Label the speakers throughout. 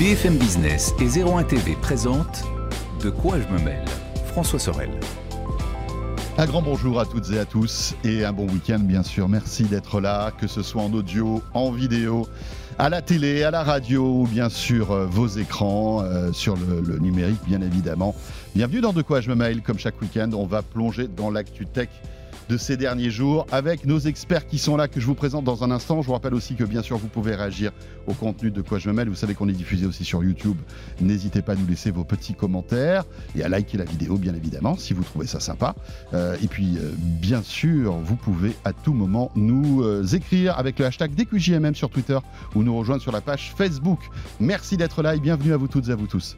Speaker 1: BFM Business et 01 TV présentent De quoi je me mêle François Sorel.
Speaker 2: Un grand bonjour à toutes et à tous et un bon week-end bien sûr. Merci d'être là, que ce soit en audio, en vidéo, à la télé, à la radio ou bien sur euh, vos écrans, euh, sur le, le numérique bien évidemment. Bienvenue dans De quoi je me mêle. Comme chaque week-end, on va plonger dans l'actu tech de ces derniers jours avec nos experts qui sont là, que je vous présente dans un instant. Je vous rappelle aussi que bien sûr, vous pouvez réagir au contenu de quoi je me mêle. Vous savez qu'on est diffusé aussi sur YouTube. N'hésitez pas à nous laisser vos petits commentaires et à liker la vidéo, bien évidemment, si vous trouvez ça sympa. Euh, et puis, euh, bien sûr, vous pouvez à tout moment nous euh, écrire avec le hashtag DQJMM sur Twitter ou nous rejoindre sur la page Facebook. Merci d'être là et bienvenue à vous toutes et à vous tous.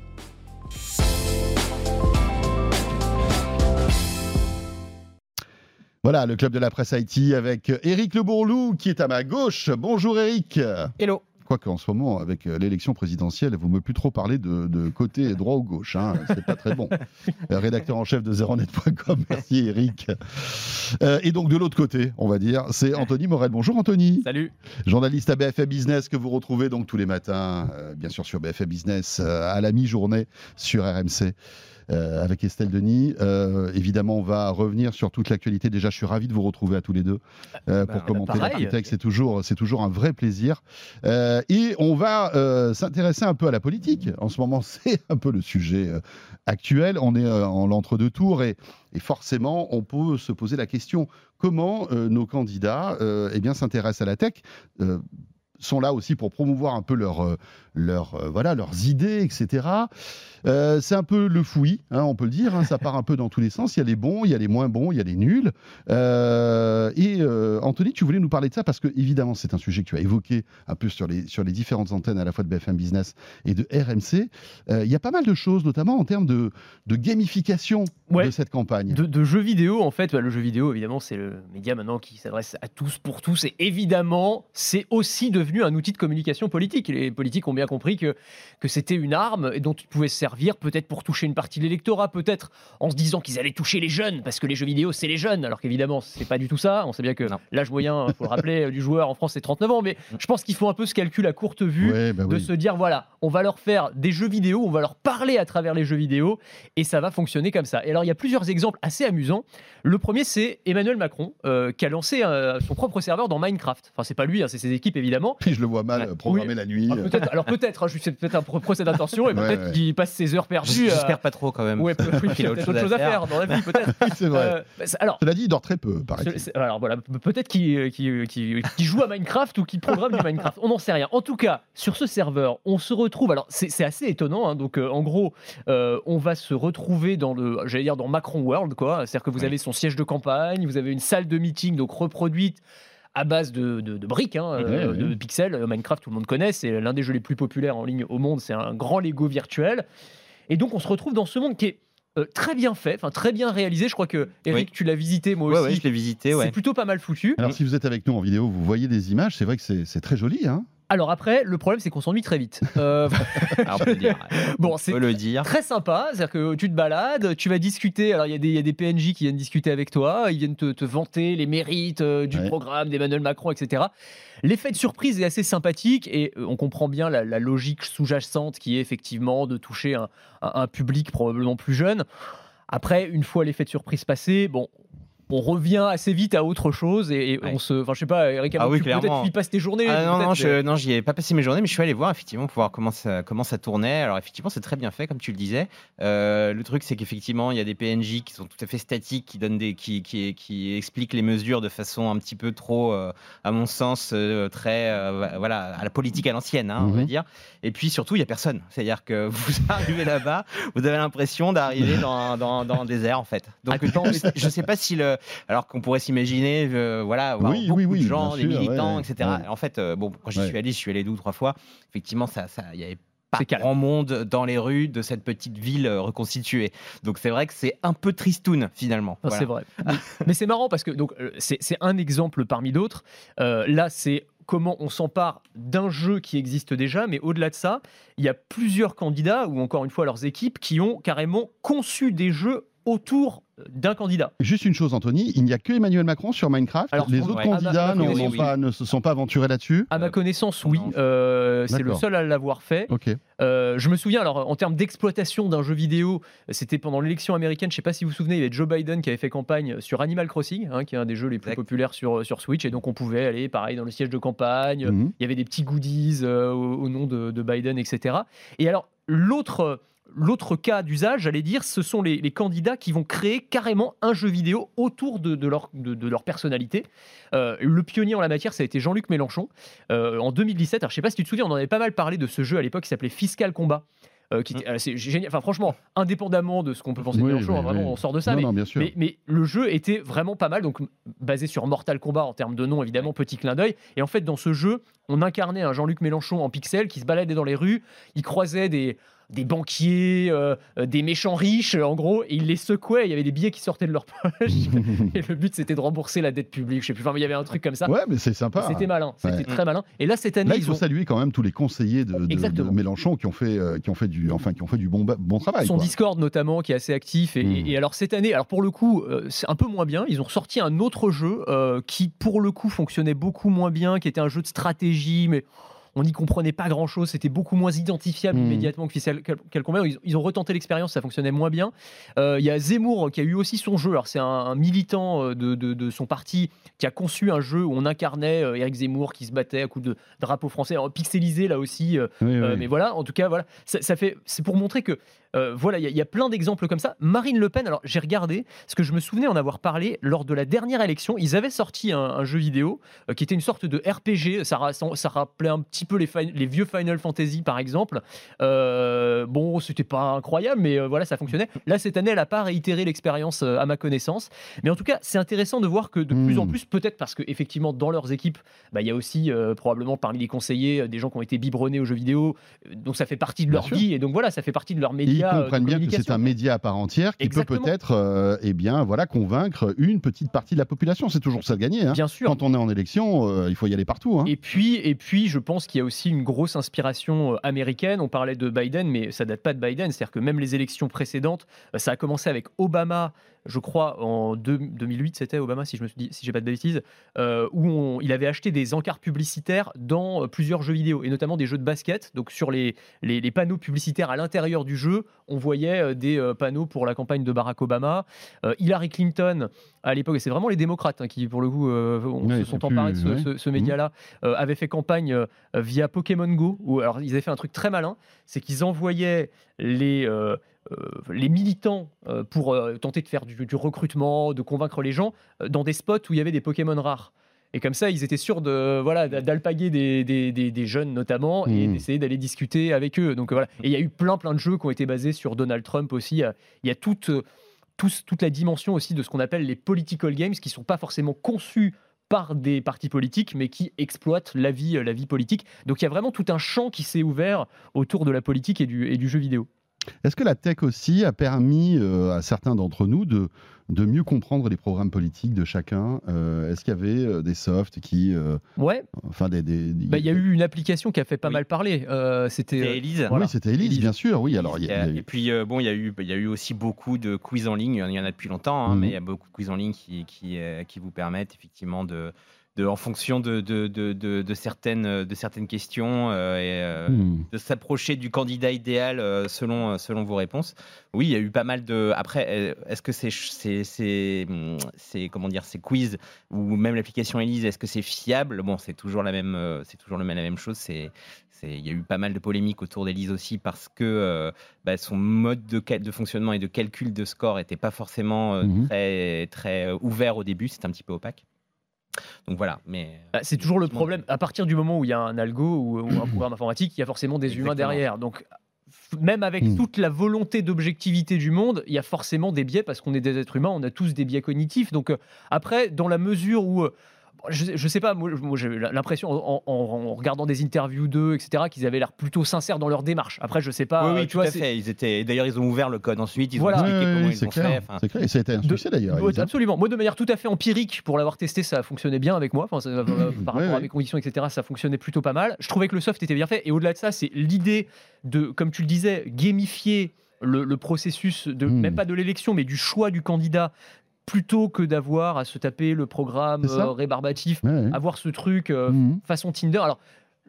Speaker 2: Voilà, le club de la presse Haïti avec Éric Le Bourlou qui est à ma gauche. Bonjour Éric.
Speaker 3: Hello.
Speaker 2: Quoique en ce moment, avec euh, l'élection présidentielle, vous ne me plus trop parler de, de côté droit ou gauche. Hein, c'est pas très bon. Euh, Rédacteur en chef de zeronet.com. Merci Éric. Euh, et donc de l'autre côté, on va dire, c'est Anthony Morel. Bonjour Anthony.
Speaker 3: Salut.
Speaker 2: Journaliste à BFM Business que vous retrouvez donc tous les matins, euh, bien sûr sur BFM Business, euh, à la mi-journée sur RMC. Euh, avec Estelle Denis. Euh, évidemment, on va revenir sur toute l'actualité. Déjà, je suis ravi de vous retrouver à tous les deux euh, pour
Speaker 3: bah,
Speaker 2: commenter
Speaker 3: pareil.
Speaker 2: la tech. C'est toujours, c'est toujours un vrai plaisir. Et on va s'intéresser un peu à la politique. En ce moment, c'est un peu le sujet actuel. On est en l'entre-deux tours et, et forcément, on peut se poser la question comment nos candidats eh bien, s'intéressent à la tech? Sont là aussi pour promouvoir un peu leur, euh, leur, euh, voilà, leurs idées, etc. Euh, c'est un peu le fouillis, hein, on peut le dire. hein, ça part un peu dans tous les sens. Il y a les bons, il y a les moins bons, il y a les nuls. Euh, et euh, Anthony, tu voulais nous parler de ça parce que évidemment, c'est un sujet que tu as évoqué un peu sur les, sur les différentes antennes à la fois de BFM Business et de RMC. Il y a pas mal de choses, notamment en termes de, de gamification
Speaker 3: Ouais.
Speaker 2: de cette campagne.
Speaker 3: De, de jeux vidéo, en fait, bah, le jeu vidéo, évidemment, c'est le média maintenant qui s'adresse à tous pour tous. Et évidemment, c'est aussi devenu un outil de communication politique. Les politiques ont bien compris que, que c'était une arme et dont ils pouvaient se servir, peut-être pour toucher une partie de l'électorat, peut-être en se disant qu'ils allaient toucher les jeunes, parce que les jeux vidéo, c'est les jeunes. Alors qu'évidemment, c'est pas du tout ça. On sait bien que l'âge moyen, il faut le rappeler, du joueur en France, c'est 39 ans. Mais je pense qu'il faut un peu ce calcul à courte vue.
Speaker 2: Ouais, bah
Speaker 3: de
Speaker 2: oui.
Speaker 3: se dire voilà, on va leur faire des jeux vidéo, on va leur parler à travers les jeux vidéo et ça va fonctionner comme ça. Et alors il y a plusieurs exemples assez amusants. Le premier c'est Emmanuel Macron euh, qui a lancé euh, son propre serveur dans Minecraft. Enfin c'est pas lui, hein, c'est ses équipes évidemment.
Speaker 2: Je le vois mal
Speaker 3: Ouais.
Speaker 2: euh, programmer
Speaker 3: Oui.
Speaker 2: la nuit.
Speaker 3: Ah, alors peut-être, hein, je suis peut-être un pro- procès d'intention et peut-être
Speaker 2: ouais.
Speaker 3: qu'il passe ses heures perdues. euh,
Speaker 4: J'espère pas trop quand même.
Speaker 3: Ouais, peut- oui,
Speaker 4: qu'il a
Speaker 3: autre chose à faire dans la vie peut-être.
Speaker 2: c'est vrai.
Speaker 3: Euh, bah, c'est- alors
Speaker 2: Cela dit, il dort très peu, paraît
Speaker 3: c'est- Alors voilà, pe- peut-être qu'il euh, qu'il- joue à Minecraft ou qu'il programme du Minecraft. On n'en sait rien. En tout cas, sur ce serveur, on se retrouve. Alors c'est c'est assez étonnant. hein, donc euh, en gros, euh, on va se retrouver dans le, j'allais dire dans Macron World, quoi. C'est-à-dire que vous
Speaker 4: Oui.
Speaker 3: avez son siège de campagne, vous avez une salle de meeting donc reproduite à base de, de- de briques, hein, euh, de pixels. Euh, Minecraft, tout le monde connaît. C'est l'un des jeux les plus populaires en ligne au monde. C'est un grand Lego virtuel. Et donc on se retrouve dans ce monde qui est euh, très bien fait, enfin très bien réalisé. Je crois que Eric, tu l'as visité, moi
Speaker 4: Ouais,
Speaker 3: aussi.
Speaker 4: ouais, je l'ai visité,
Speaker 3: C'est plutôt pas mal foutu.
Speaker 2: Alors, si vous êtes avec nous en vidéo, vous voyez des images, c'est vrai que c'est c'est très joli. Hein
Speaker 3: Alors après, le problème c'est qu'on s'ennuie très vite. Euh,
Speaker 4: Alors, on peut le dire.
Speaker 3: bon,
Speaker 4: On
Speaker 3: c'est très sympa, c'est-à-dire que tu te balades, tu vas discuter. Alors il y, a des- il y a des PNJ qui viennent discuter avec toi, ils viennent te, te vanter les mérites euh, du
Speaker 2: Ouais.
Speaker 3: programme d'Emmanuel Macron, etc. L'effet de surprise est assez sympathique et euh, on comprend bien la, la logique sous-jacente qui est effectivement de toucher un, un- un public probablement plus jeune. Après, une fois l'effet de surprise passé, bon. On revient assez vite à autre chose et, et
Speaker 4: Ouais.
Speaker 3: on se. Enfin, je sais pas, Eric,
Speaker 4: Ah oui,
Speaker 3: peut-être tu y passes tes journées.
Speaker 4: Ah non, non, je, non, j'y ai pas passé mes journées, mais je suis allé voir effectivement pour voir comment ça, comment ça tournait. Alors effectivement, c'est très bien fait, comme tu le disais. Euh, le truc, c'est qu'effectivement, il y a des PNJ qui sont tout à fait statiques, qui donnent des, qui, qui, qui expliquent les mesures de façon un petit peu trop, euh, à mon sens, euh, très, voilà, à la politique à l'ancienne, hein, on va
Speaker 2: Mhm.
Speaker 4: dire. Et puis surtout, il y a personne. C'est-à-dire que vous arrivez là-bas, vous avez l'impression d'arriver dans, dans, dans un désert en fait. Donc je sais pas si le, alors qu'on pourrait s'imaginer, euh, voilà, avoir
Speaker 2: Oui,
Speaker 4: beaucoup
Speaker 2: oui, oui,
Speaker 4: de gens, des
Speaker 2: sûr,
Speaker 4: militants,
Speaker 2: ouais,
Speaker 4: etc.
Speaker 2: ouais.
Speaker 4: En fait, euh, bon, quand j'y
Speaker 2: Ouais.
Speaker 4: suis allé, je suis allé deux ou trois fois. Effectivement, ça, ça, il y avait pas grand monde dans les rues de cette petite ville euh, reconstituée. Donc c'est vrai que c'est un peu tristoun finalement.
Speaker 3: Ah,
Speaker 4: Voilà.
Speaker 3: C'est vrai. Mais, c'est marrant parce que donc c'est c'est un exemple parmi d'autres. Euh, là, c'est comment on s'empare d'un jeu qui existe déjà, mais au-delà de ça, il y a plusieurs candidats ou encore une fois leurs équipes qui ont carrément conçu des jeux autour d'un candidat.
Speaker 2: Juste une chose, Anthony, il n'y a que Emmanuel Macron sur Minecraft.
Speaker 3: Alors,
Speaker 2: les autres
Speaker 3: ouais.
Speaker 2: candidats
Speaker 3: Ah, bah, oui,
Speaker 2: pas- ne se sont pas aventurés là-dessus.
Speaker 3: À ma
Speaker 4: Euh,
Speaker 3: connaissance, oui. Euh, c'est le seul à l'avoir fait.
Speaker 2: Ok.
Speaker 3: Euh, je me souviens, alors en termes d'exploitation d'un jeu vidéo, c'était pendant l'élection américaine, je ne sais pas si vous vous souvenez, il y avait Joe Biden qui avait fait campagne sur Animal Crossing, hein, qui est un des jeux les plus
Speaker 4: Exact.
Speaker 3: populaires sur, sur Switch, et donc on pouvait aller, pareil, dans le siège de campagne,
Speaker 2: Mhm.
Speaker 3: il y avait des petits goodies euh, au, au nom de, de Biden, etc. Et alors, l'autre... L'autre cas d'usage, j'allais dire, ce sont les, les candidats qui vont créer carrément un jeu vidéo autour de, de leur, de, de leur personnalité. Euh, le pionnier en la matière, ça a été Jean-Luc Mélenchon. Euh, en 2017, alors je sais pas si tu te souviens, on en avait pas mal parlé de ce jeu à l'époque qui s'appelait Fiscal Combat. euh, qui euh, c'est génial. Enfin, franchement, indépendamment de ce qu'on peut penser de
Speaker 2: Oui,
Speaker 3: Mélenchon,
Speaker 2: oui,
Speaker 3: hein, vraiment,
Speaker 2: oui.
Speaker 3: on sort de ça.
Speaker 2: non,
Speaker 3: mais
Speaker 2: non, bien sûr.
Speaker 3: mais, mais le jeu était vraiment pas mal, donc basé sur Mortal Kombat en termes de nom, évidemment, petit clin d'œil. Et en fait, dans ce jeu, on incarnait un Jean-Luc Mélenchon en pixel qui se baladait dans les rues, il croisait des, des banquiers, euh, euh, des méchants riches, en gros, et il les secouait, il y avait des billets qui sortaient de leur poche. et le but, c'était de rembourser la dette publique, je sais plus, enfin, il y avait un truc comme ça.
Speaker 2: ouais, mais c'est sympa.
Speaker 3: C'était malin, c'était
Speaker 2: Ouais.
Speaker 3: très malin. Et là, cette année,
Speaker 2: Là, il
Speaker 3: ils ont...
Speaker 2: saluer quand même tous les conseillers de, de- de
Speaker 3: Exactement.
Speaker 2: Mélenchon qui ont fait, euh, qui ont fait du, enfin, qui ont fait du bon, travail.
Speaker 3: son
Speaker 2: quoi.
Speaker 3: Discord notamment qui est assez actif et,
Speaker 2: Mm.
Speaker 3: et alors cette année alors pour le coup euh, c'est un peu moins bien ils ont sorti un autre jeu qui pour le coup fonctionnait beaucoup moins bien qui était un jeu de stratégie mais on n'y comprenait pas grand chose, c'était beaucoup moins identifiable
Speaker 2: Mhm.
Speaker 3: immédiatement que Fiscal Cal- Cal Combat. Ils, ils ont retenté l'expérience, ça fonctionnait moins bien. Euh, Il y a Zemmour qui a eu aussi son jeu. Alors, c'est un, un militant euh, de, de- de son parti qui a conçu un jeu où on incarnait euh, Éric Zemmour qui se battait à coups de drapeau français, Alors, pixelisé là aussi. euh,
Speaker 2: Oui,
Speaker 3: euh,
Speaker 2: oui.
Speaker 3: mais voilà, en tout cas, voilà, ça, ça fait, c'est pour montrer que euh, voilà, il y, a- il y a plein d'exemples comme ça. Marine Le Pen, alors j'ai regardé, parce que je me souvenais en avoir parlé lors de la dernière élection, ils avaient sorti un, un jeu vidéo euh, qui était une sorte de RPG. Ça, ra- ça rappelait un petit peu les, vieux Final Fantasy, par exemple. Euh, bon, c'était pas incroyable, mais euh, voilà, ça fonctionnait. Là, cette année, elle n'a pas réitéré l'expérience à ma connaissance. Mais en tout cas, c'est intéressant de voir que de plus en
Speaker 2: Hmm.
Speaker 3: plus, peut-être parce que effectivement dans leurs équipes, bah, il y a aussi probablement parmi les conseillers des gens qui ont été biberonnés aux jeux vidéo, donc ça fait partie de
Speaker 2: Bien
Speaker 3: leur
Speaker 2: sûr.
Speaker 3: vie et donc voilà, ça fait partie de leurs
Speaker 2: Ils
Speaker 3: euh,
Speaker 2: comprennent bien que c'est un média à part entière qui
Speaker 3: Exactement.
Speaker 2: peut peut-être euh, eh bien, voilà, convaincre une petite partie de la population. C'est toujours ça de gagner. hein.
Speaker 3: Bien sûr.
Speaker 2: Quand on est en élection, euh, il faut y aller partout. hein.
Speaker 3: Et puis, et puis, je pense qu'il y a aussi une grosse inspiration euh, américaine. On parlait de Biden, mais ça date pas de Biden. C'est-à-dire que même les élections précédentes, ça a commencé avec Obama, je crois, en deux- 2008, c'était Obama, si je me suis dit, si j'ai pas de bêtises, euh, où on- il avait acheté des encarts publicitaires dans euh, plusieurs jeux vidéo, et notamment des jeux de basket. Donc sur les, les, les panneaux publicitaires à l'intérieur du jeu, on voyait euh, des panneaux pour la campagne de Barack Obama. Euh, Hillary Clinton, à l'époque, et c'est vraiment les démocrates hein, qui, pour le coup, euh,
Speaker 2: Ouais,
Speaker 3: se sont
Speaker 2: plus-
Speaker 3: emparés de ce,
Speaker 2: ouais.
Speaker 3: ce- ce média-là, avaient fait campagne via Pokémon Go. Où, alors, ils avaient fait un truc très malin, c'est qu'ils envoyaient les, les militants euh, pour euh, tenter de faire du, du recrutement, de convaincre les gens, euh, dans des spots où il y avait des Pokémon rares. Et comme ça, ils étaient sûrs de voilà d'a- d'alpaguer des, des, des- des jeunes notamment et
Speaker 2: Mhm.
Speaker 3: d'essayer d'aller discuter avec eux. Donc voilà. Et il y a eu plein plein de jeux qui ont été basés sur Donald Trump aussi. Il y a, il y a toute, euh, toute la dimension aussi de ce qu'on appelle les political games, qui sont pas forcément conçus par des partis politiques, mais qui exploitent la vie, euh, la vie politique. Donc il y a vraiment tout un champ qui s'est ouvert autour de la politique et du, et du jeu vidéo.
Speaker 2: Est-ce que la tech aussi a permis euh, à certains d'entre nous de, de mieux comprendre les programmes politiques de chacun Euh, Est-ce qu'il y avait euh, des softs qui. euh,
Speaker 3: Ouais,
Speaker 2: enfin, des. des- des-
Speaker 3: bah, il y a eu une application qui a fait pas
Speaker 4: Oui.
Speaker 3: mal parler. Euh, C'était
Speaker 4: Elise.
Speaker 3: voilà.
Speaker 2: Oui, c'était Elise, bien sûr. Oui, alors il y a- y a
Speaker 4: Et
Speaker 2: eu-
Speaker 4: puis euh, bon, il y a eu, il y a eu aussi beaucoup de quiz en ligne. Il y en a depuis longtemps, hein,
Speaker 2: Mhm.
Speaker 4: mais il y a beaucoup de quiz en ligne qui qui, euh, qui vous permettent effectivement de, de en fonction de de, de, de- de certaines de certaines questions euh, et euh,
Speaker 2: Hmm.
Speaker 4: de s'approcher du candidat idéal euh, selon selon vos réponses. Oui, il y a eu pas mal de. Après, est-ce que c'est c'est c'est c'est comment dire ces quiz ou même l'application Elise, est-ce que c'est fiable? Bon, c'est toujours la même c'est toujours le même- la même chose. C'est il y a eu pas mal de polémiques autour d'Elise aussi parce que euh, bah, son mode de, fonctionnement et de calcul de score n'était pas forcément euh,
Speaker 2: Mhm.
Speaker 4: très, très ouvert au début, c'était un petit peu opaque. Donc voilà, mais
Speaker 3: Bah, c'est toujours le problème. À partir du moment où il y a un algo ou, ou un programme informatique, il y a forcément des humains derrière. Donc, même avec
Speaker 2: Hmm.
Speaker 3: toute la volonté d'objectivité du monde, il y a forcément des biais parce qu'on est des êtres humains, on a tous des biais cognitifs. Donc, euh, après, dans la mesure où. euh, je, je sais pas, moi, moi, j'ai l'impression en, en- en regardant des interviews d'eux, etc., qu'ils avaient l'air plutôt sincères dans leur démarche. Après, je sais pas.
Speaker 4: oui,
Speaker 3: euh,
Speaker 4: oui,
Speaker 3: tu
Speaker 4: tout
Speaker 3: vois,
Speaker 4: à fait. Ils étaient, d'ailleurs, ils ont ouvert le code ensuite. Ils
Speaker 3: Voilà.
Speaker 4: ont expliqué
Speaker 2: Ouais,
Speaker 4: comment
Speaker 2: ouais,
Speaker 4: ils
Speaker 2: c'est
Speaker 4: l'ont
Speaker 2: clair.
Speaker 4: fait. Enfin,
Speaker 2: C'est clair. Et ça a été un
Speaker 3: De-
Speaker 2: succès d'ailleurs.
Speaker 3: Absolument. Moi, de manière tout à fait empirique, pour l'avoir testé, ça fonctionnait bien avec moi. Enfin, ça- euh, par
Speaker 2: Ouais,
Speaker 3: rapport
Speaker 2: ouais.
Speaker 3: à mes conditions, etc., ça fonctionnait plutôt pas mal. Je trouvais que le soft était bien fait. Et au-delà de ça, c'est l'idée de, comme tu le disais, gamifier le, le processus, de,
Speaker 2: Hmm.
Speaker 3: même pas de l'élection, mais du choix du candidat, plutôt que d'avoir à se taper le programme euh, rébarbatif,
Speaker 2: Ouais, ouais.
Speaker 3: avoir ce truc euh,
Speaker 2: Mhm.
Speaker 3: façon Tinder. Alors,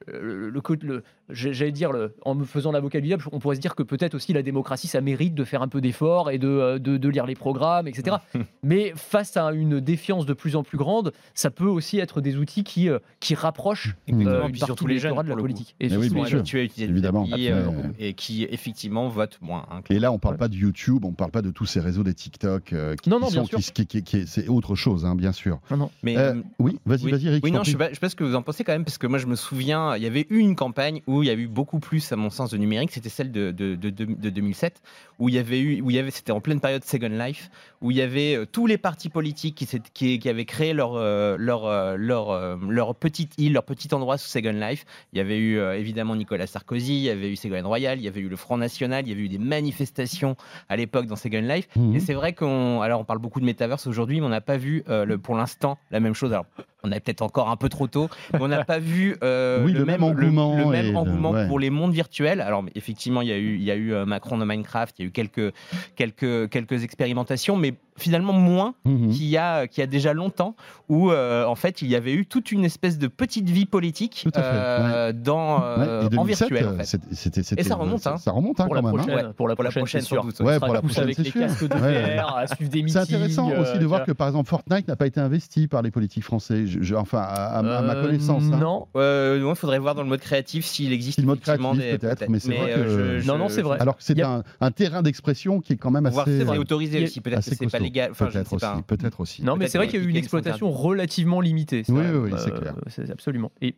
Speaker 3: le, le, le- j'allais dire, le- en me faisant l'avocat du diable, on pourrait se dire que peut-être aussi la démocratie, ça mérite de faire un peu d'effort et de, euh, de, de lire les programmes, etc. Mais face à une défiance de plus en plus grande, ça peut aussi être des outils qui, euh, qui rapprochent euh,
Speaker 4: Et
Speaker 3: une partie
Speaker 4: les jeunes,
Speaker 3: de la politique. Et
Speaker 2: Mais oui, bien sûr.
Speaker 4: habitués à utiliser
Speaker 2: Évidemment.
Speaker 4: euh, et qui effectivement votent moins. hein,
Speaker 2: Et là, on parle
Speaker 3: Ouais.
Speaker 2: pas de YouTube, on parle pas de tous ces réseaux des TikTok euh, qui,
Speaker 3: Non,
Speaker 2: qui
Speaker 3: non, bien
Speaker 2: sont,
Speaker 3: sûr.
Speaker 2: qui- qui- qui- qui- c'est autre chose, hein, bien sûr.
Speaker 4: Mais
Speaker 2: Euh,
Speaker 4: euh,
Speaker 2: oui, vas-y,
Speaker 4: oui.
Speaker 2: vas-y, Eric.
Speaker 4: Oui, non, je sais, je sais pas ce que vous en pensez quand même, parce que moi je me souviens, il y avait eu une campagne où il y a eu beaucoup plus, à mon sens, de numérique. C'était celle de, de, de, de- de 2007, où il y avait eu, où il y avait, c'était en pleine période Second Life, où il y avait euh, tous les partis politiques qui, qui, qui avaient créé leur, euh, leur, euh, leur, leur petite île, leur petit endroit sous Second Life. Il y avait eu évidemment Nicolas Sarkozy, il y avait eu Ségolène Royal, il y avait eu le Front National, il y avait eu des manifestations à l'époque dans Second Life.
Speaker 2: Mhm.
Speaker 4: Et c'est vrai qu'on, alors on parle beaucoup de métaverse aujourd'hui, mais on n'a pas vu euh, le, pour l'instant la même chose. Alors on est peut-être encore un peu trop tôt, mais on n'a pas vu euh,
Speaker 2: Oui, le même engouement
Speaker 4: le,
Speaker 2: et
Speaker 4: même
Speaker 2: le-
Speaker 4: engouement
Speaker 2: ouais.
Speaker 4: pour les mondes virtuels. Alors effectivement, il y a eu, il y a eu euh, Macron de Minecraft, il y a eu quelques, quelques, quelques expérimentations, mais finalement moins
Speaker 2: Mhm.
Speaker 4: qu'il y a, qu'il y a déjà longtemps, où euh, en fait il y avait eu toute une espèce de petite vie politique euh, dans,
Speaker 2: Ouais,
Speaker 4: euh,
Speaker 2: et
Speaker 4: en
Speaker 2: 2007,
Speaker 4: virtuel. En fait.
Speaker 2: c'était- c'était- c'était-
Speaker 4: ça remonte, hein.
Speaker 2: Ça remonte hein,
Speaker 3: Pour la,
Speaker 2: quand même. hein.
Speaker 3: prochaine, pour la
Speaker 4: Pour la
Speaker 3: prochaine, c'est sûr.
Speaker 4: doute.
Speaker 2: Ouais,
Speaker 3: On
Speaker 2: pour la prochaine,
Speaker 3: avec
Speaker 2: c'est
Speaker 3: les
Speaker 2: sûr.
Speaker 3: casques de. VR, à suivre des
Speaker 2: C'est
Speaker 3: meetings.
Speaker 2: intéressant
Speaker 3: euh,
Speaker 2: aussi de voir que, par exemple, Fortnite n'a pas été investi par les politiques français. Je- je- enfin, à, à ma- à ma connaissance. hein.
Speaker 3: Non,
Speaker 4: Euh, il faudrait voir dans le mode créatif s'il existe
Speaker 2: le mode créatif,
Speaker 4: des
Speaker 2: peut-être, mais c'est vrai
Speaker 3: Non, non, c'est vrai.
Speaker 2: Alors que c'est un, terrain d'expression qui est quand même
Speaker 4: voir
Speaker 2: assez,
Speaker 4: si c'est autorisé aussi, peut-être que
Speaker 2: assez
Speaker 4: c'est pas. Légal. Enfin,
Speaker 2: Peut-être aussi.
Speaker 4: pas.
Speaker 2: Peut-être aussi.
Speaker 3: Non, mais c'est vrai qu'il y a eu une exploitation relativement limitée.
Speaker 2: Oui, oui, c'est
Speaker 3: Euh,
Speaker 2: clair.
Speaker 3: c'est absolument. Et,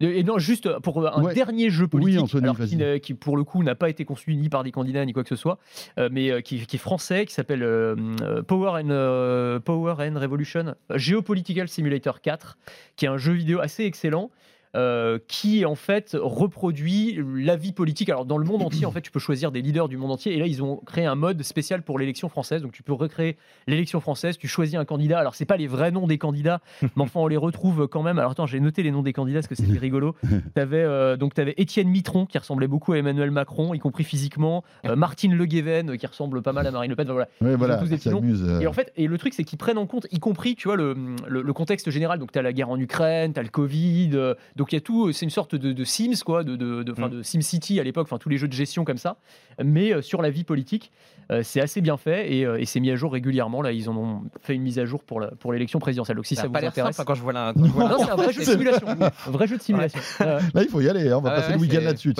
Speaker 3: et non, juste pour un
Speaker 2: Ouais.
Speaker 3: dernier jeu politique,
Speaker 2: Anthony,
Speaker 3: alors,
Speaker 2: vas-y.
Speaker 3: qui, pour le coup n'a pas été conçu ni par des candidats ni quoi que ce soit, euh, mais euh, qui, qui est français, qui s'appelle euh, Power and euh, Power and Revolution Geopolitical Simulator 4, qui est un jeu vidéo assez excellent. Euh, qui en fait reproduit la vie politique. Alors dans le monde entier, en fait, tu peux choisir des leaders du monde entier. Et là, ils ont créé un mode spécial pour l'élection française. Donc tu peux recréer l'élection française. Tu choisis un candidat. Alors c'est pas les vrais noms des candidats, mais enfin on les retrouve quand même. Alors attends, j'ai noté les noms des candidats parce que c'était rigolo. T'avais euh, donc t'avais Étienne Mitron qui ressemblait beaucoup à Emmanuel Macron, y compris physiquement. euh, Martine Le Guéven qui ressemble pas mal à Marine Le Pen. Enfin, voilà.
Speaker 2: Ouais, voilà,
Speaker 3: tous des
Speaker 2: s'amusent, euh,
Speaker 3: Et en fait, et le truc, c'est qu'ils prennent en compte, y compris, tu vois, le, le, le contexte général. Donc, tu as la guerre en Ukraine, tu as le Covid. euh, donc, il y a tout. C'est une sorte de, de Sims, quoi, de, de,
Speaker 4: Mm.
Speaker 3: de SimCity à l'époque, enfin, tous les jeux de gestion comme ça. Mais euh, sur la vie politique, euh, c'est assez bien fait et, euh, et c'est mis à jour régulièrement. Là, ils en ont fait une mise à jour pour la- pour l'élection présidentielle. Donc, si
Speaker 4: Ça
Speaker 3: ça,
Speaker 4: a pas
Speaker 3: vous intéresse.
Speaker 4: simple hein, quand je vois la. quand je vois la-
Speaker 3: Non, c'est un vrai jeu de simulation. Un vrai jeu de simulation. Ouais.
Speaker 2: Là, il faut y aller. hein, On va
Speaker 4: Ah
Speaker 2: passer
Speaker 4: ouais,
Speaker 2: le week-end
Speaker 4: c'est-
Speaker 2: là-dessus.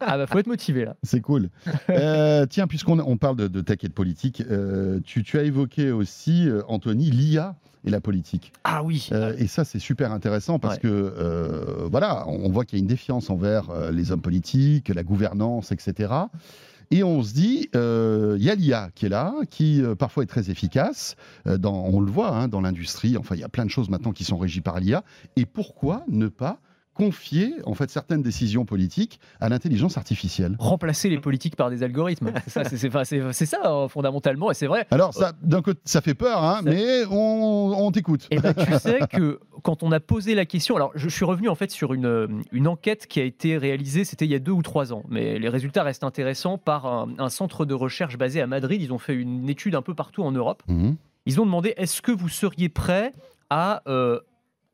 Speaker 3: Ah, bah, faut être motivé là.
Speaker 2: C'est cool. Euh, tiens, puisqu'on on parle de, de tech et de politique, euh, tu, tu as évoqué aussi, euh, Anthony, l'IA et la politique.
Speaker 3: Ah oui.
Speaker 2: Euh, et ça, c'est super intéressant parce
Speaker 3: Ouais.
Speaker 2: que, euh, voilà, on voit qu'il y a une défiance envers euh, les hommes politiques, la gouvernance, etc. Et on se dit, il y a l'IA qui est là, qui parfois est très efficace. dans, on le voit hein, dans l'industrie. Enfin, il y a plein de choses maintenant qui sont régies par l'IA. Et pourquoi ne pas confier en fait certaines décisions politiques à l'intelligence artificielle
Speaker 3: Remplacer les politiques par des algorithmes. C'est ça, euh, fondamentalement. Et c'est vrai.
Speaker 2: Alors, ça, d'un côté, ça fait peur, hein, mais on, on t'écoute.
Speaker 3: Et ben, tu sais que quand on a posé la question, alors je, suis revenu en fait sur une, euh, une enquête qui a été réalisée, c'était il y a deux ou trois ans, mais les résultats restent intéressants par un, un centre de recherche basé à Madrid. Ils ont fait une étude un peu partout en Europe.
Speaker 2: Mhm.
Speaker 3: Ils ont demandé est-ce que vous seriez prêt à euh,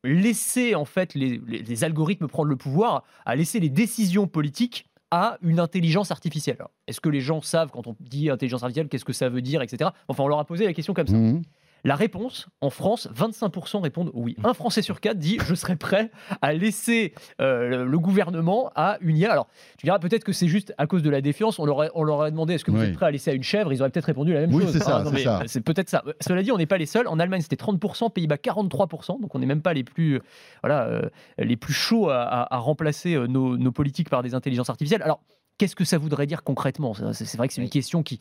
Speaker 3: laisser en fait les, les- algorithmes prendre le pouvoir, à laisser les décisions politiques à une intelligence artificielle. Est-ce que les gens savent quand on dit intelligence artificielle, qu'est-ce que ça veut dire, etc. Enfin, on leur a posé la question comme ça.
Speaker 2: Mhm.
Speaker 3: La réponse, en France, 25% répondent oui. Un Français sur quatre dit je serais prêt à laisser euh, le, gouvernement à une IA. Alors, tu diras peut-être que c'est juste à cause de la défiance. On leur, a- on leur a demandé est-ce que vous
Speaker 2: Oui.
Speaker 3: êtes prêt à laisser à une chèvre? Ils auraient peut-être répondu la même
Speaker 2: Oui,
Speaker 3: chose.
Speaker 2: c'est ça,
Speaker 3: non,
Speaker 2: c'est
Speaker 3: mais,
Speaker 2: ça.
Speaker 3: C'est peut-être ça. Cela dit, on n'est pas les seuls. En Allemagne, c'était 30%, Pays-Bas 43%. Donc, on n'est même pas les plus, voilà, euh, les plus chauds à, à- à remplacer euh, nos, nos politiques par des intelligences artificielles. Alors, qu'est-ce que ça voudrait dire concrètement? C'est vrai que c'est une question qui